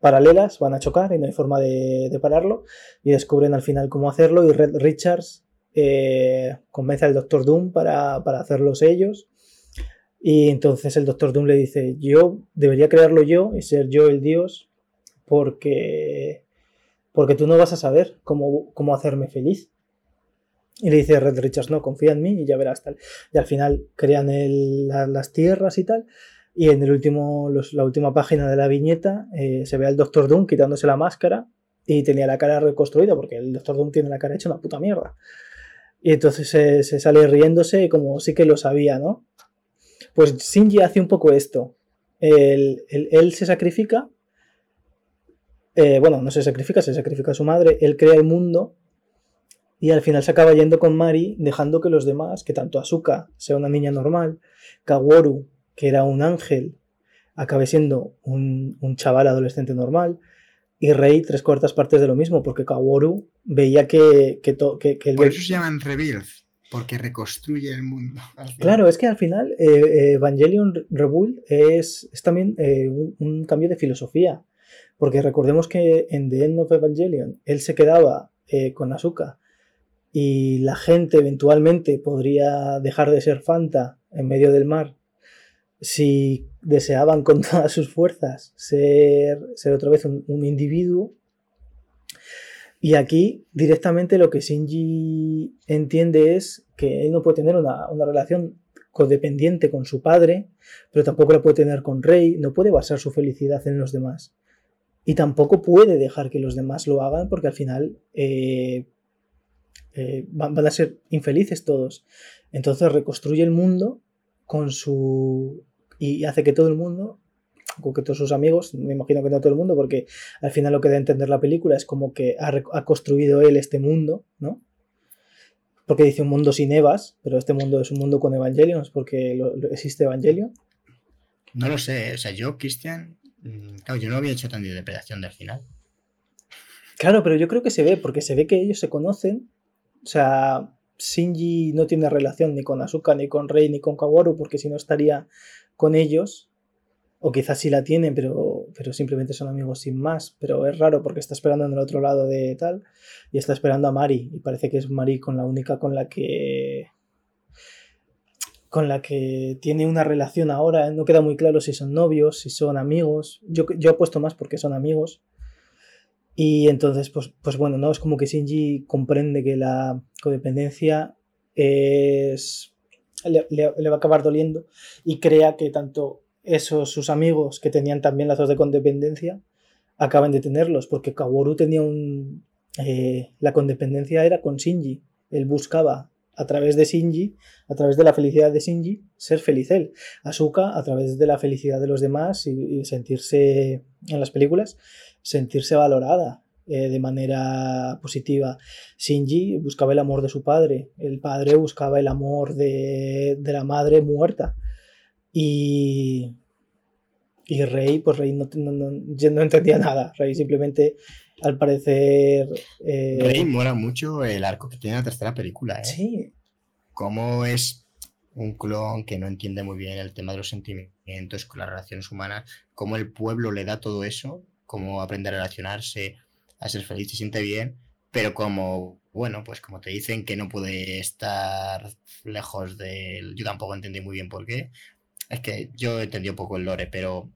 paralelas, van a chocar y no hay forma de, pararlo. Y descubren al final cómo hacerlo. Y Red Richards eh, convence al Doctor Doom para, hacerlos ellos. Y entonces el Doctor Doom le dice: Yo debería crearlo yo y ser yo el dios, porque, porque tú no vas a saber cómo, cómo hacerme feliz. Y le dice Red Richards: No, confía en mí y ya verás tal. Y al final crean las tierras y tal. Y en el último, la última página de la viñeta eh, se ve al Doctor Doom quitándose la máscara y tenía la cara reconstruida porque el Doctor Doom tiene la cara hecha una puta mierda. Y entonces se, sale riéndose como sí que lo sabía, ¿no? Pues Shinji hace un poco esto. Él, se sacrifica. Eh, bueno, no se sacrifica, se sacrifica a su madre. Él crea el mundo. Y al final se acaba yendo con Mari, dejando que los demás, que tanto Asuka sea una niña normal, Kaworu que era un ángel, acabe siendo un, chaval adolescente normal. Y Rey, tres cuartas partes de lo mismo, porque Kaworu veía que. que, que, Por eso se llaman Rebirth, porque reconstruye el mundo. Claro, es que al final eh, eh, Evangelion Rebuild es, es también eh, un, cambio de filosofía. Porque recordemos que en The End of Evangelion él se quedaba con Asuka y la gente eventualmente podría dejar de ser Fanta en medio del mar si deseaban con todas sus fuerzas ser, ser otra vez un, individuo. Y aquí directamente lo que Shinji entiende es que él no puede tener una, relación codependiente con su padre, pero tampoco la puede tener con Rey, no puede basar su felicidad en los demás. Y tampoco puede dejar que los demás lo hagan porque al final eh, eh, van, a ser infelices todos. Entonces reconstruye el mundo con su y hace que todo el mundo, con que todos sus amigos, me imagino que no todo el mundo, porque al final lo que da a entender la película es como que ha, construido él este mundo, ¿no? porque dice un mundo sin Evas, pero este mundo es un mundo con Evangelions, porque existe Evangelion. No lo sé, o sea, yo, Cristian, claro, yo no había hecho tanta interpretación del final. Claro, pero yo creo que se ve, porque se ve que ellos se conocen. O sea, Shinji no tiene relación ni con Asuka, ni con Rei, ni con Kaworu, porque si no estaría con ellos. O quizás sí la tienen, pero, pero simplemente son amigos sin más. Pero es raro porque está esperando en el otro lado de tal. Y está esperando a Mari. Y parece que es Mari con la única con la que. Con la que tiene una relación ahora. No queda muy claro si son novios, si son amigos. Yo, yo apuesto más porque son amigos. Y entonces, pues, pues bueno, ¿no? Es como que Shinji comprende que la codependencia es. Le, le, va a acabar doliendo y crea que tanto esos sus amigos que tenían también lazos de condependencia acaban de tenerlos, porque Kaworu tenía un... Eh, la condependencia era con Shinji, él buscaba a través de Shinji, a través de la felicidad de Shinji, ser feliz él. Asuka, a través de la felicidad de los demás y, sentirse en las películas, sentirse valorada eh, de manera positiva. Shinji buscaba el amor de su padre, el padre buscaba el amor de, de la madre muerta. Y, y Rey, pues Rey no, no, no, entendía nada. Rey simplemente, al parecer. Eh... Rey mola mucho el arco que tiene la tercera película, ¿eh? Sí. Cómo es un clon que no entiende muy bien el tema de los sentimientos con las relaciones humanas, cómo el pueblo le da todo eso, cómo aprende a relacionarse, a ser feliz, se siente bien, pero como, bueno, pues como te dicen que no puede estar lejos del... Yo tampoco entendí muy bien por qué, es que yo entendí un poco el lore, pero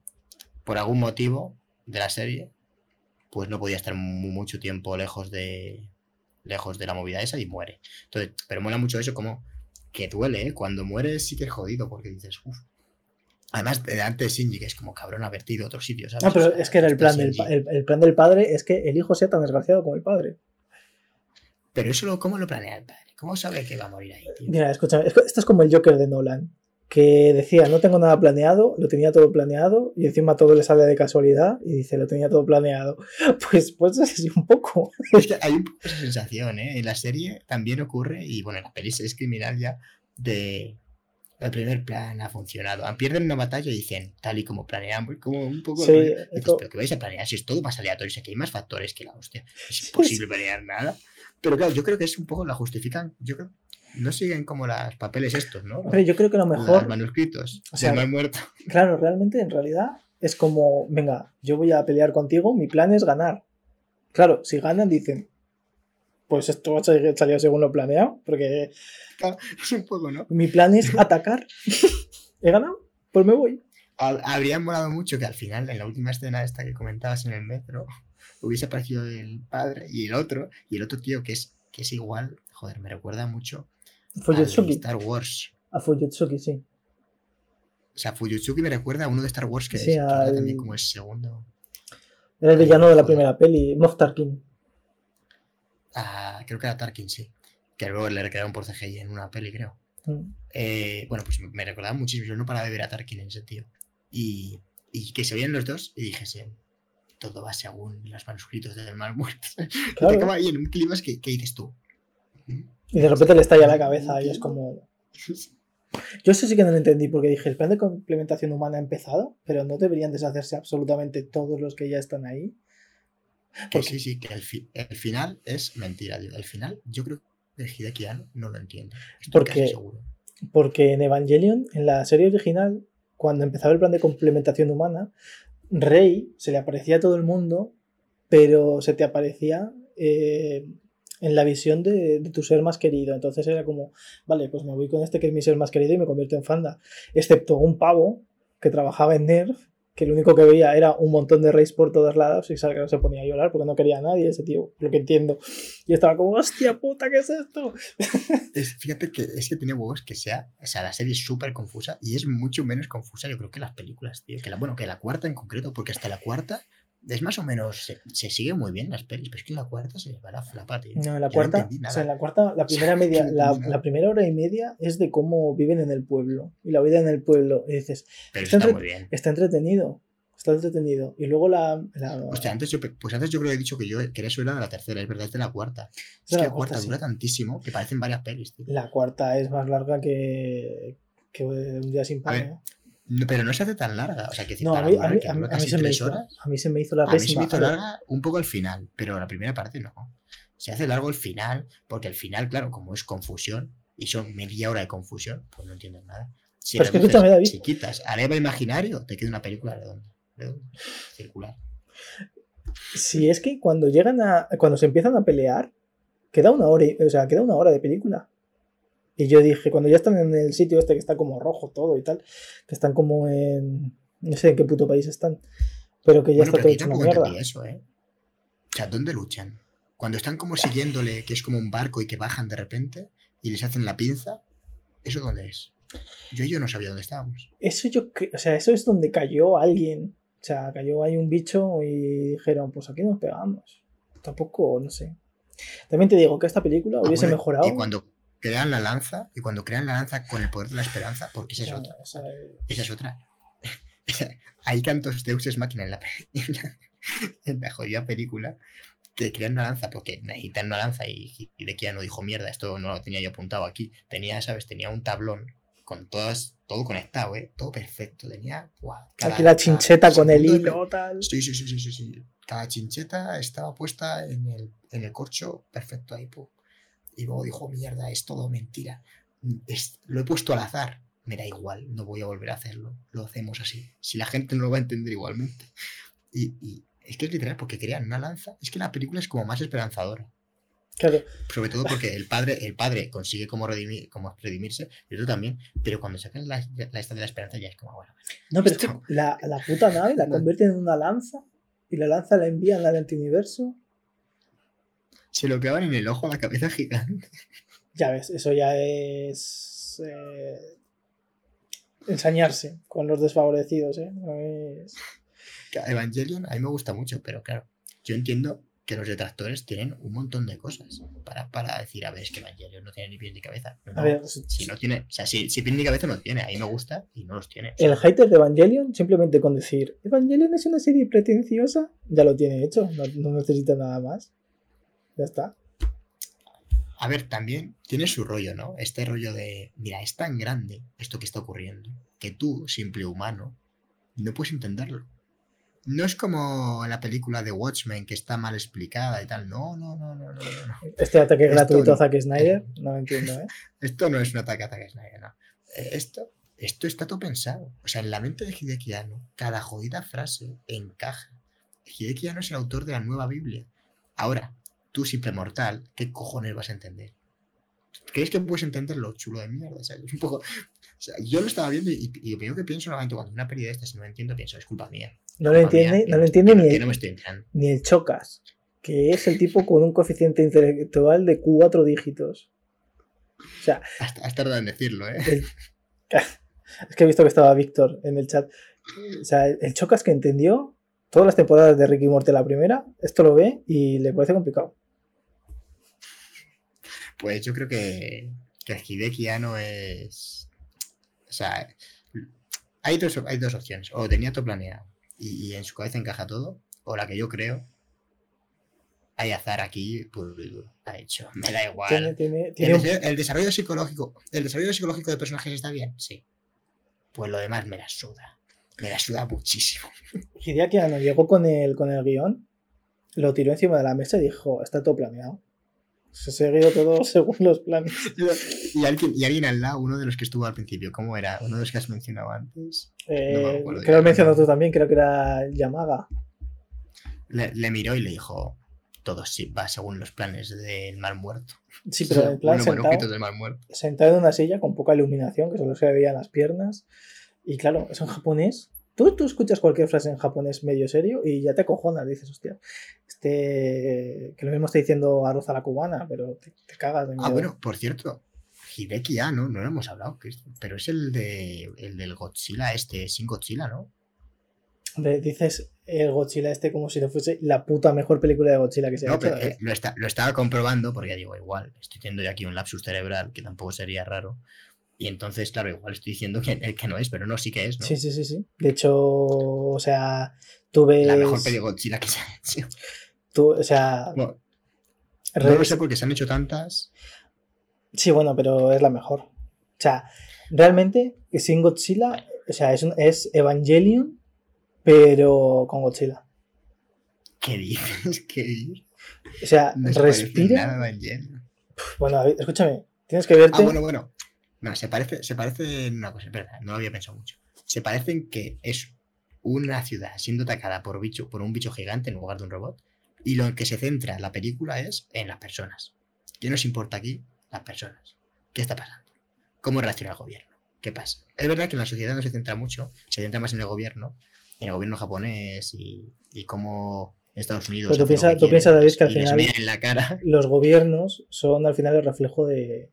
por algún motivo de la serie, pues no podía estar mucho tiempo lejos de lejos de la movida esa y muere. Entonces, pero mola mucho eso como que duele, ¿eh? Cuando mueres sí que es jodido porque dices, uff. Además, delante de Shinji, que es como cabrón, ha vertido a otro sitio, ¿sabes? No, pero es que era el plan, del, el, plan del padre es que el hijo sea tan desgraciado como el padre. Pero eso, ¿cómo lo planea el padre? ¿Cómo sabe que va a morir ahí, Mira, escúchame, esto es como el Joker de Nolan que decía, no tengo nada planeado, lo tenía todo planeado y encima todo le sale de casualidad y dice, lo tenía todo planeado. Pues, pues es así un poco. hay un poco esa sensación, ¿eh? En la serie también ocurre, y bueno, en la peli es criminal ya, de el primer plan ha funcionado. Pierden una batalla y dicen, tal y como planeamos, como un poco... Sí, pero que vais a planear si es todo más aleatorio, sé que hay más factores que la hostia. Es imposible planear nada. Pero claro, yo creo que es un poco la justifican. Yo creo no siguen como los papeles estos, ¿no? Pero yo creo que lo mejor. Los manuscritos. O sea, muerto. Claro, realmente, en realidad, es como, venga, yo voy a pelear contigo, mi plan es ganar. Claro, si ganan, dicen, pues esto ha salido según lo planeado, porque. es un poco, ¿no? Mi plan es atacar. ¿He ganado? Pues me voy. Habría molado mucho que al final, en la última escena esta que comentabas en el metro, hubiese aparecido el padre y el otro, y el otro tío que es, que es igual, joder, me recuerda mucho Fuyutsuki. Star Wars. A Fuyutsuki, sí. O sea, Fuyutsuki me recuerda a uno de Star Wars que, sí, es, también como es segundo. Era el villano de la primera peli, Moff Tarkin. Ah, creo que era Tarkin, sí. Que luego le recrearon por CGI en una peli, creo. Mm. Eh, bueno, pues me recordaba muchísimo. Yo no paraba de ver a Tarkin en ese tío. Y, y que se veían los dos y dije, sí, todo va según los manuscritos del mal muerto. Claro. Te ahí en un clima que, ¿qué dices tú? Y de repente le estalla la cabeza y es como. Yo eso sí que no lo entendí porque dije, el plan de complementación humana ha empezado, pero no deberían deshacerse absolutamente todos los que ya están ahí. sí, sí, que el, final es mentira. El final, yo creo que Hideki no lo entiende. porque, porque en Evangelion, en la serie original, cuando empezaba el plan de complementación humana, Rey se le aparecía a todo el mundo, pero se te aparecía eh, en la visión de, tu ser más querido. Entonces era como, vale, pues me voy con este que es mi ser más querido y me convierto en fanda. Excepto un pavo que trabajaba en Nerf, que lo único que veía era un montón de reyes por todos lados y que se ponía a llorar porque no quería a nadie ese tío, lo que entiendo. Y estaba como, hostia puta, ¿qué es esto? fíjate que es que tiene huevos que sea, o sea, la serie es súper confusa y es mucho menos confusa yo creo que las películas, tío. Que la, bueno, que la cuarta en concreto, porque hasta la cuarta es más o menos, se, sigue muy bien las pelis, pero es que en la cuarta se va la flapa, tío. No, en la cuarta, o sea, en la cuarta, la primera media, la, primera hora y media es de cómo viven en el pueblo y la vida en el pueblo. Y dices, está, muy bien. está entretenido. Está entretenido. Y luego la. Hostia, antes yo, pues antes yo creo que he dicho que yo que eso era de la tercera, es verdad, es de la cuarta. Es, que la cuarta, dura tantísimo que parecen varias pelis, tío. La cuarta es más larga que, que un día sin pan. Pero no se hace tan larga. O sea, que no, a mí, a, mí, se me hizo, a mí se me hizo la A mí se me hizo larga un poco al final, pero la primera parte no. Se hace largo el final, porque el final, claro, como es confusión, y son media hora de confusión, pues no entiendes nada. Si, pero es que David. si quitas Areva Imaginario, te queda una película redonda circular. Si es que cuando llegan a. cuando se empiezan a pelear, queda una hora, o sea, queda una hora de película. Y yo dije, cuando ya están en el sitio este que está como rojo todo y tal, que están como en. no sé en qué puto país están. Pero que ya está todo hecho una mierda. Eso, ¿eh? O sea, ¿dónde luchan? Cuando están como siguiéndole, que es como un barco y que bajan de repente y les hacen la pinza, ¿eso dónde es? Yo yo no sabía dónde estábamos. Eso yo o sea, eso es donde cayó alguien o sea, cayó ahí un bicho y dijeron, pues aquí nos pegamos. Tampoco, no sé. También te digo que esta película ah, hubiese mejorado. Y cuando crean la lanza, y cuando crean la lanza con el poder de la esperanza, porque esa es otra. Esa es, otra. Hay tantos deuses máquina en la, en la jodida película que crean una lanza porque necesitan una lanza y, y de que ya no dijo mierda, esto no lo tenía yo apuntado aquí. Tenía, ¿sabes? Tenía un tablón con todas, todo conectado, ¿eh? Todo perfecto. Tenía. Aquí la chincheta con el hilo, tal. Sí, sí, sí, sí, sí, sí. Cada chincheta estaba puesta en el, en el corcho perfecto ahí, Y luego dijo, mierda, es todo mentira. lo he puesto al azar. Me da igual, no voy a volver a hacerlo. Lo hacemos así. Si la gente no lo va a entender igualmente. Y, y es que es literal, porque crean una lanza. Es que la película es como más esperanzadora. Sobre todo porque el padre, el padre consigue como, redimir, como redimirse, y tú también, pero cuando sacan la, la esta de la esperanza ya es como, bueno. No, pero es que la, la, puta nave la convierten en una lanza y la lanza la envían al antiuniverso. Se lo clavan en el ojo a la cabeza gigante. Ya ves, eso ya es. Eh, ensañarse con los desfavorecidos, ¿eh? Evangelion a mí me gusta mucho, pero claro, yo entiendo que los detractores tienen un montón de cosas para, decir, a ver, es que Evangelion no tiene ni pies ni cabeza. a ver, si no tiene, o sea, si, si pies ni cabeza no tiene, ahí me gusta y no los tiene. El hater de Evangelion, simplemente con decir, Evangelion es una serie pretenciosa, ya lo tiene hecho, no, necesita nada más. Ya está. A ver, también tiene su rollo, ¿no? Este rollo de, mira, es tan grande esto que está ocurriendo, que tú, simple humano, no puedes entenderlo. No es como la película de Watchmen que está mal explicada y tal. No, no, no, no, no. Este ataque gratuito a Zack Snyder, no lo entiendo, ¿eh? Esto no es un ataque a Zack Snyder, no. Eh, esto, esto está todo pensado. O sea, en la mente de Hideki cada jodida frase encaja. Hideki es el autor de la nueva Biblia. Ahora, tú, simple mortal, ¿qué cojones vas a entender? ¿Crees que puedes entender lo chulo de mierda? O sea, un poco... yo lo estaba viendo y, lo primero que pienso normalmente cuando una peli de estas no entiendo, pienso, es culpa mía. No lo entiende, no lo entiende ni, el, ni el Chocas, que es el tipo con un coeficiente intelectual de cuatro dígitos. O sea, has, tardado en decirlo, ¿eh? es que he visto que estaba Víctor en el chat. O sea, el Chocas que entendió todas las temporadas de Ricky Morty la primera, esto lo ve y le parece complicado. Pues yo creo que, que Hideki ya no es. O sea, hay dos, hay dos opciones. O tenía todo planeado y, en su cabeza encaja todo, o la que yo creo, hay azar aquí, pues ha hecho. Me da igual. el, desarrollo psicológico, el desarrollo psicológico de personajes está bien, sí. Pues lo demás me la suda. Me la suda muchísimo. Hideaki no llegó con el, con el guion, lo tiró encima de la mesa y dijo, está todo planeado. Se ha seguido todo según los planes. y, alguien, y alguien al lado, uno de los que estuvo al principio, ¿cómo era? Uno de los que has mencionado antes. Eh, creo que lo has mencionado tú también, creo que era Yamaga. Le, miró y le dijo: todo sí va según los planes del mal muerto. Sí, pero en plan sentado, sentado en una silla con poca iluminación, que solo se veían las piernas. Y claro, es en japonés. Tú, tú escuchas cualquier frase en japonés medio serio y ya te acojonas, dices, hostia, este, que lo mismo está diciendo arroz a la cubana, pero te, cagas de miedo. Ah, bueno, por cierto, Hideki ya, ¿no? No lo hemos hablado, pero es el, de, el del Godzilla este, sin Godzilla, ¿no? dices el Godzilla este como si no fuese la puta mejor película de Godzilla que se ha hecho. Eh, lo, está, lo estaba comprobando porque digo, igual, estoy teniendo ya aquí un lapsus cerebral que tampoco sería raro. Y entonces, claro, igual estoy diciendo que, que no es, pero no, sí que es, ¿no? Sí, sí, sí, sí. De hecho, o sea, tú ves... La mejor peli Godzilla que se ha hecho. Tú, o sea... no lo sé porque se han hecho tantas. Sí, bueno, pero es la mejor. O sea, realmente, sin Godzilla, o sea, es, es Evangelion, pero con Godzilla. ¿Qué dices? ¿Qué O sea, respira. Bueno, escúchame, tienes que verte. Ah, bueno, bueno. No, se parece, se parece en una cosa, es verdad, no lo había pensado mucho. Se parece en que es una ciudad siendo atacada por, bicho, por un bicho gigante en lugar de un robot. Y lo que se centra la película es en las personas. ¿Qué nos importa aquí? Las personas. ¿Qué está pasando? ¿Cómo reacciona el gobierno? ¿Qué pasa? Es verdad que en la sociedad no se centra mucho, se centra más en el gobierno, en el gobierno japonés y, y cómo Estados Unidos. Pero tú piensas, David, que al final en la cara. los gobiernos son al final el reflejo de,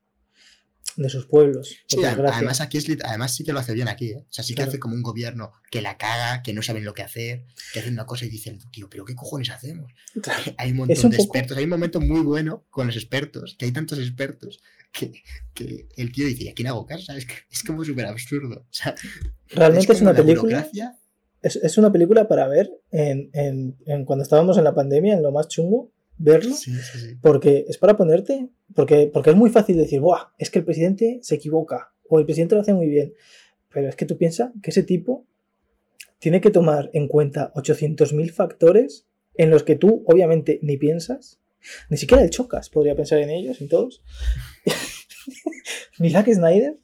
de sus pueblos. Sí, además aquí es, además sí que lo hace bien aquí, ¿eh? O sea, sí que hace como un gobierno que la caga, que no saben lo que hacer, que hacen una cosa y dicen, tío, pero ¿qué cojones hacemos? Hay un montón de expertos, hay un momento muy bueno con los expertos, que hay tantos expertos que, que el tío dice, ¿y a quién hago caso? Es, es como súper absurdo. O sea, Realmente es, una película. Es, es, una película para ver en, en, en cuando estábamos en la pandemia, en lo más chungo, verlo, porque es para ponerte, porque, porque es muy fácil decir, Buah, es que el presidente se equivoca o el presidente lo hace muy bien, pero es que tú piensas que ese tipo tiene que tomar en cuenta 800.000 factores en los que tú obviamente ni piensas, ni siquiera el chocas podría pensar en ellos, en todos, ni Zack Snyder,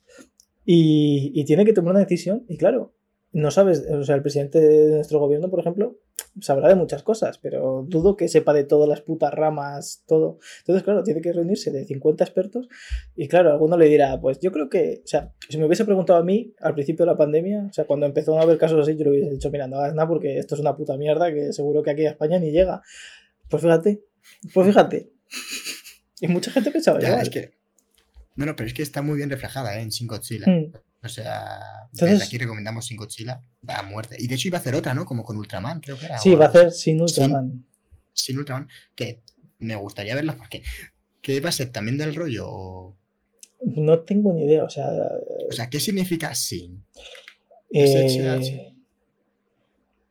y, y tiene que tomar una decisión, y claro, no sabes, o sea, el presidente de nuestro gobierno, por ejemplo, sabrá de muchas cosas, pero dudo que sepa de todas las putas ramas, todo. Entonces, claro, tiene que reunirse de 50 expertos y claro, alguno le dirá, pues yo creo que, o sea, si me hubiese preguntado a mí al principio de la pandemia, o sea, cuando empezó a haber casos así, yo le hubiese dicho, mira, no hagas nada porque esto es una puta mierda que seguro que aquí a España ni llega. Pues fíjate, pues fíjate. Y mucha gente pensaba ya. Es que... No, no, pero es que está muy bien reflejada ¿eh? en Sin Godzilla. Hmm. O sea, aquí recomendamos Sin Godzilla a muerte. Y de hecho iba a hacer otra, ¿no? Como con Ultraman, creo que era. Sí, va a hacer sin Ultraman. Sin, Ultraman, que me gustaría verla porque. ¿Qué va a ser también del rollo? No tengo ni idea, o sea. O sea, ¿qué significa sin? Eh...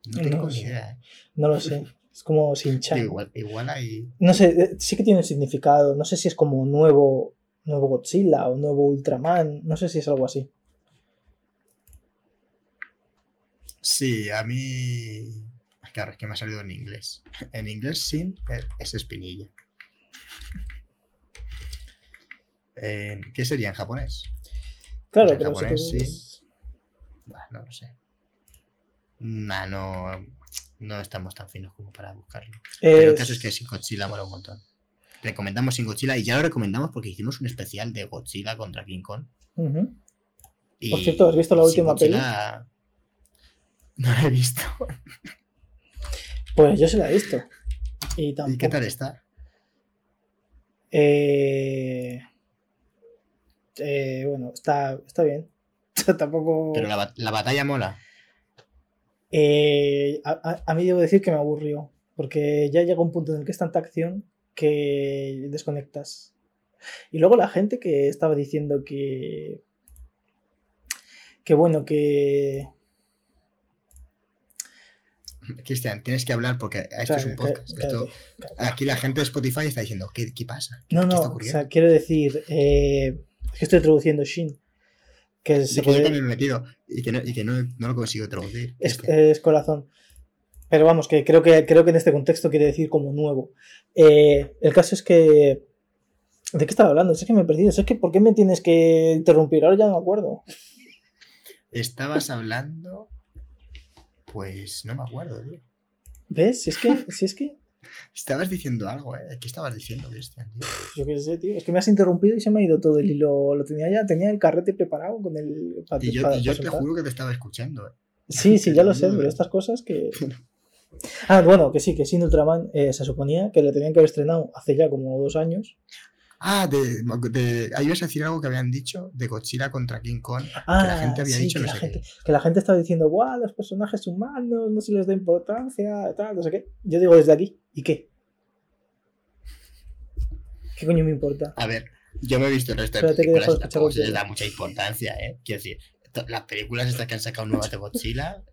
No tengo ni idea. ¿eh? No lo sé. Es como sin chan. Igual, igual hay. No sé, eh, sí que tiene un significado. No sé si es como nuevo, nuevo Godzilla o nuevo Ultraman. No sé si es algo así. Sí, a mí. Claro, es que me ha salido en inglés. En inglés, sin es espinilla. ¿Qué sería en japonés? Claro, pues en japonés, sí. no lo sé. Nah, no, no estamos tan finos como para buscarlo. Pero el caso es que Sin Godzilla mola un montón. Recomendamos Sin Godzilla y ya lo recomendamos porque hicimos un especial de Godzilla contra King Kong. Por cierto, ¿has visto la última película? No la he visto. Pues yo se la he visto. ¿Y, qué tal está? Eh, eh, bueno, está, está bien. Tampoco. Pero la, batalla mola. Eh, a, mí debo decir que me aburrió. Porque ya llega un punto en el que es tanta acción que desconectas. Y luego la gente que estaba diciendo que. Que bueno, que Cristian, tienes que hablar porque esto es un podcast. aquí la gente de Spotify está diciendo, ¿qué, qué pasa? No, no, o sea, quiero decir, eh, que estoy traduciendo Shin. Que, se me he metido y que no, y que no, no lo consigo traducir. Es, es, corazón. Pero vamos, que creo, que creo que en este contexto quiere decir como nuevo. Eh, el caso es que. ¿De qué estaba hablando? Es que me he perdido. Es que ¿por qué me tienes que interrumpir? Ahora ya no me acuerdo. Estabas hablando pues no me acuerdo, tío. ¿Ves? Si es que. Si es que... Estabas diciendo algo, ¿eh? ¿Qué estabas diciendo, Cristian? Yo qué sé, tío. Es que me has interrumpido y se me ha ido todo el hilo. Lo tenía ya, tenía el carrete preparado con el. y yo, yo te juro que te estaba escuchando, ¿eh? Sí, sí, ya lo sé, pero estas cosas que. Ah, bueno, que sí, que sin Ultraman eh, se suponía que lo tenían que haber estrenado hace ya como dos años. Ah, de, de, ahí vas a decir algo que habían dicho de Godzilla contra King Kong. Ah, que la gente había dicho que, la gente, que la gente estaba diciendo, guau, los personajes humanos, no se les da importancia, tal, no sé qué. Yo digo desde aquí, ¿y qué? ¿Qué coño me importa? A ver, Yo me he visto el resto de películas y tampoco se les da mucha importancia, ¿eh? Quiero decir, las películas estas que han sacado nuevas de Godzilla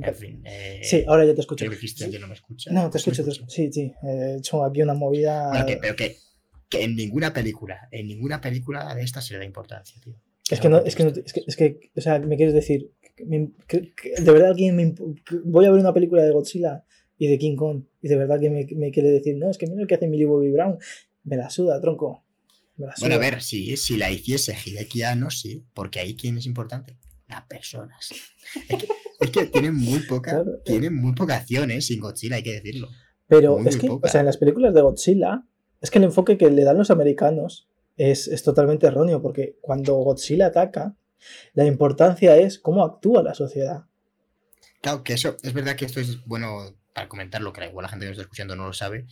En fin. Eh, sí, ahora ya te escucho. Que ya no me. No, te escucho. sí, sí. He hecho aquí una movida. Bueno, que, pero que, que, en ninguna película, en ninguna película de esta se le da importancia, tío. Es que, no, es, que no, es, que, es que, o sea, me quieres decir, de verdad alguien me, voy a ver una película de Godzilla y de King Kong y de verdad que me, me quiere decir, no, es que mira lo que hace Millie Bobby Brown, me la suda, tronco. Me la suda. Bueno, a ver, sí, si la hiciese Hideki no sí, porque ahí quién es importante, las personas. Es que, es que tienen muy poca, tienen muy poca acción, ¿eh? Sin Godzilla, hay que decirlo. Pero es que, o sea, en las películas de Godzilla, es que el enfoque que le dan los americanos es, es totalmente erróneo, porque cuando Godzilla ataca, la importancia es cómo actúa la sociedad. Claro, que eso, es verdad que esto es bueno para comentarlo, que igual la gente que nos está escuchando no lo sabe,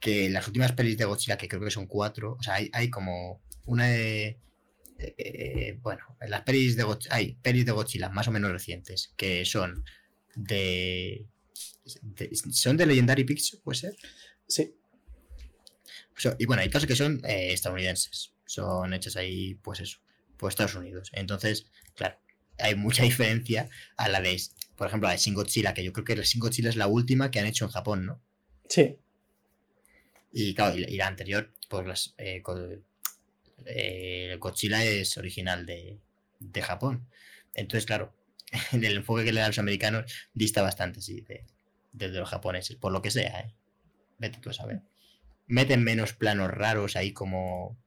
que las últimas pelis de Godzilla, que creo que son cuatro, o sea, hay, hay como una de eh, bueno, en las pelis de hay pelis de Godzilla más o menos recientes que son de, son de Legendary Pictures, ¿puede ser? Sí. y bueno, hay casos que son eh, estadounidenses, son hechas ahí, pues eso, por Estados Unidos. Entonces, claro, hay mucha diferencia a la de, por ejemplo, la de Shin Godzilla, que yo creo que la Shin Godzilla es la última que han hecho en Japón, ¿no? Sí. Y claro, y, la anterior, pues las, eh, eh, Godzilla es original de, Japón. Entonces, claro, en el enfoque que le dan los americanos dista bastante, sí, de, los japoneses, por lo que sea, ¿eh? Vete tú a saber. Meten menos planos raros ahí como...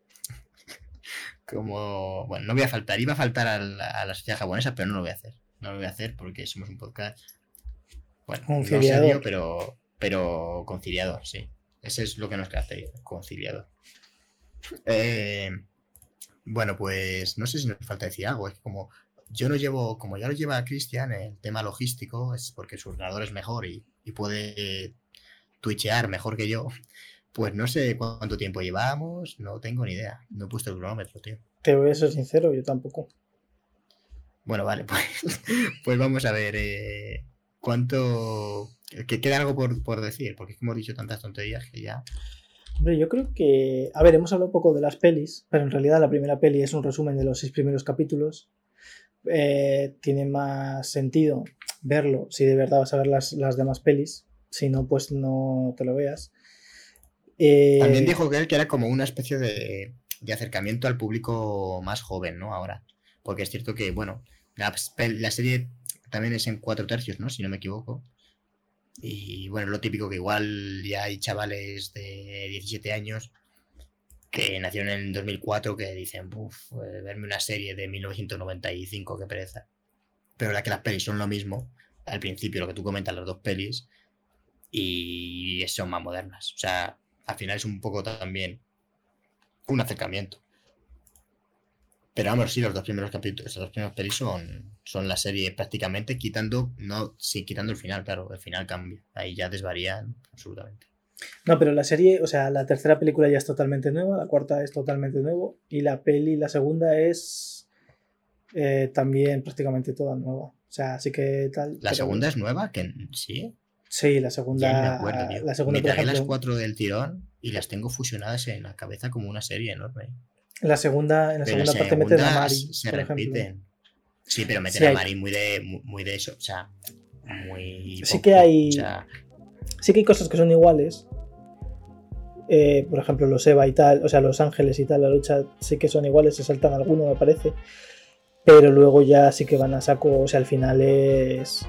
como... Bueno, no voy a faltar. Iba a faltar a la, sociedad japonesa, pero no lo voy a hacer. No lo voy a hacer porque somos un podcast... Bueno, no serio, pero, pero conciliador, sí. Ese es lo que nos caracteriza, conciliador. Eh, bueno, pues no sé si nos falta decir algo. Es como yo no llevo, como ya lo lleva Cristian, el tema logístico, es porque su ordenador es mejor y, puede twitchear mejor que yo. Pues no sé cuánto tiempo llevamos, no tengo ni idea. No he puesto el cronómetro, tío. Te voy a ser sincero, yo tampoco. Bueno, vale, pues, pues vamos a ver eh, cuánto. Que queda algo por, por decir, porque hemos dicho tantas tonterías que ya. Hombre, yo creo que. A ver, hemos hablado un poco de las pelis, pero en realidad la primera peli es un resumen de los seis primeros capítulos. Eh, tiene más sentido verlo si de verdad vas a ver las, demás pelis. Si no, pues no te lo veas. Eh, También dijo que que era como una especie de, de, acercamiento al público más joven, ¿no? Ahora. Porque es cierto que, bueno, la serie también es en cuatro tercios, ¿no? Si no me equivoco. Y bueno, lo típico que igual ya hay chavales de 17 años que nacieron en el 2004 que dicen, uff, eh, verme una serie de 1995, qué pereza. Pero la que las pelis son lo mismo, al principio lo que tú comentas, las dos pelis, y son más modernas. O sea, al final es un poco también un acercamiento. Pero vamos, sí, los dos primeros capítulos, los dos primeros pelis son, son la serie prácticamente, quitando, no, sí, quitando el final, claro, el final cambia. Ahí ya desvarían absolutamente. No, pero la serie, o sea, la tercera película ya es totalmente nueva, la cuarta es totalmente nuevo, y la peli, la segunda es eh, también prácticamente toda nueva. O sea, así que tal. ¿La segunda es nueva? que ¿Sí? Sí, la segunda. me la segunda, me las cuatro del tirón y las tengo fusionadas en la cabeza como una serie enorme. La segunda, en la segunda parte meten a Mari. Se repiten. Sí, pero meten a Mari muy de, muy de eso. O sea, muy. Sí que hay. Sí que hay cosas que son iguales. Eh, por ejemplo, los Eva y tal, o sea, los ángeles y tal, la lucha sí que son iguales, se saltan algunos, me parece. Pero luego ya sí que van a saco, o sea, al final es.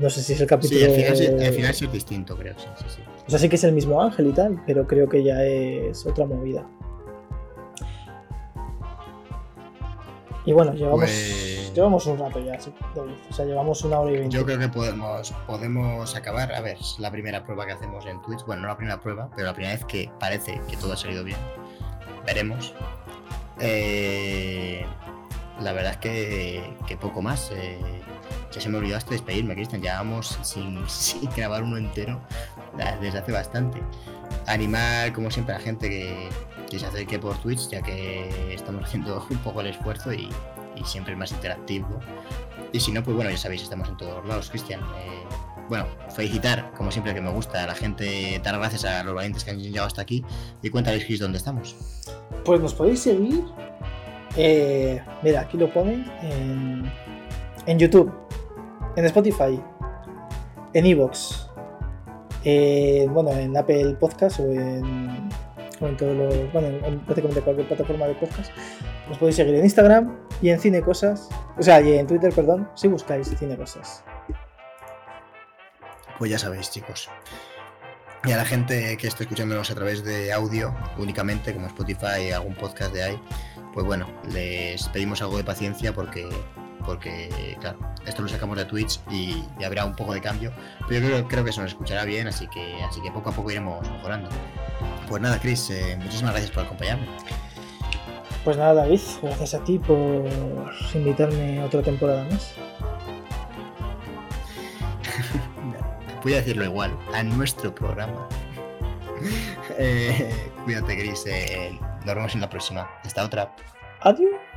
No sé si es el capítulo. Sí, al final, al final es distinto, creo. Sí, sí, sí. O sea, sí que es el mismo ángel y tal, pero creo que ya es otra movida. Y bueno, llevamos, pues llevamos un rato ya, sí, O sea, llevamos una hora y veinte. Yo creo que podemos, podemos acabar. A ver, la primera prueba que hacemos en Twitch. Bueno, no la primera prueba, pero la primera vez que parece que todo ha salido bien. Veremos. Eh, la verdad es que, que poco más. Eh, ya se me olvidó hasta despedirme, Cristian. Llevamos sin, sin grabar uno entero desde hace bastante. Animar, como siempre, a la gente que, que se acerque por Twitch, ya que estamos haciendo un poco el esfuerzo y, siempre es más interactivo. Y si no, pues bueno, ya sabéis, estamos en todos lados, Cristian. Eh, bueno, felicitar, como siempre que me gusta, a la gente, dar gracias a los valientes que han llegado hasta aquí. Y cuéntales, Chris, dónde estamos. Pues nos podéis seguir. Eh, mira, aquí lo ponen en, YouTube, en Spotify, en Evox, bueno, en Apple Podcast o en, en todos los, bueno, en prácticamente cualquier plataforma de podcast. Nos podéis seguir en Instagram y en Cine Cosas, o sea, y en Twitter, perdón, si buscáis Cine Cosas. Pues ya sabéis, chicos. Y a la gente que está escuchándonos a través de audio únicamente, como Spotify, algún podcast de ahí, pues bueno, les pedimos algo de paciencia porque porque claro, esto lo sacamos de Twitch y, habrá un poco de cambio, pero yo creo, creo, que se nos escuchará bien, así que, así que poco a poco iremos mejorando. Pues nada, Chris, eh, muchísimas gracias por acompañarme. Pues nada, David, gracias a ti por invitarme otra temporada más. Voy a decirlo igual, a nuestro programa. eh, cuídate, Chris. Eh, nos vemos en la próxima. Hasta otra. Adiós.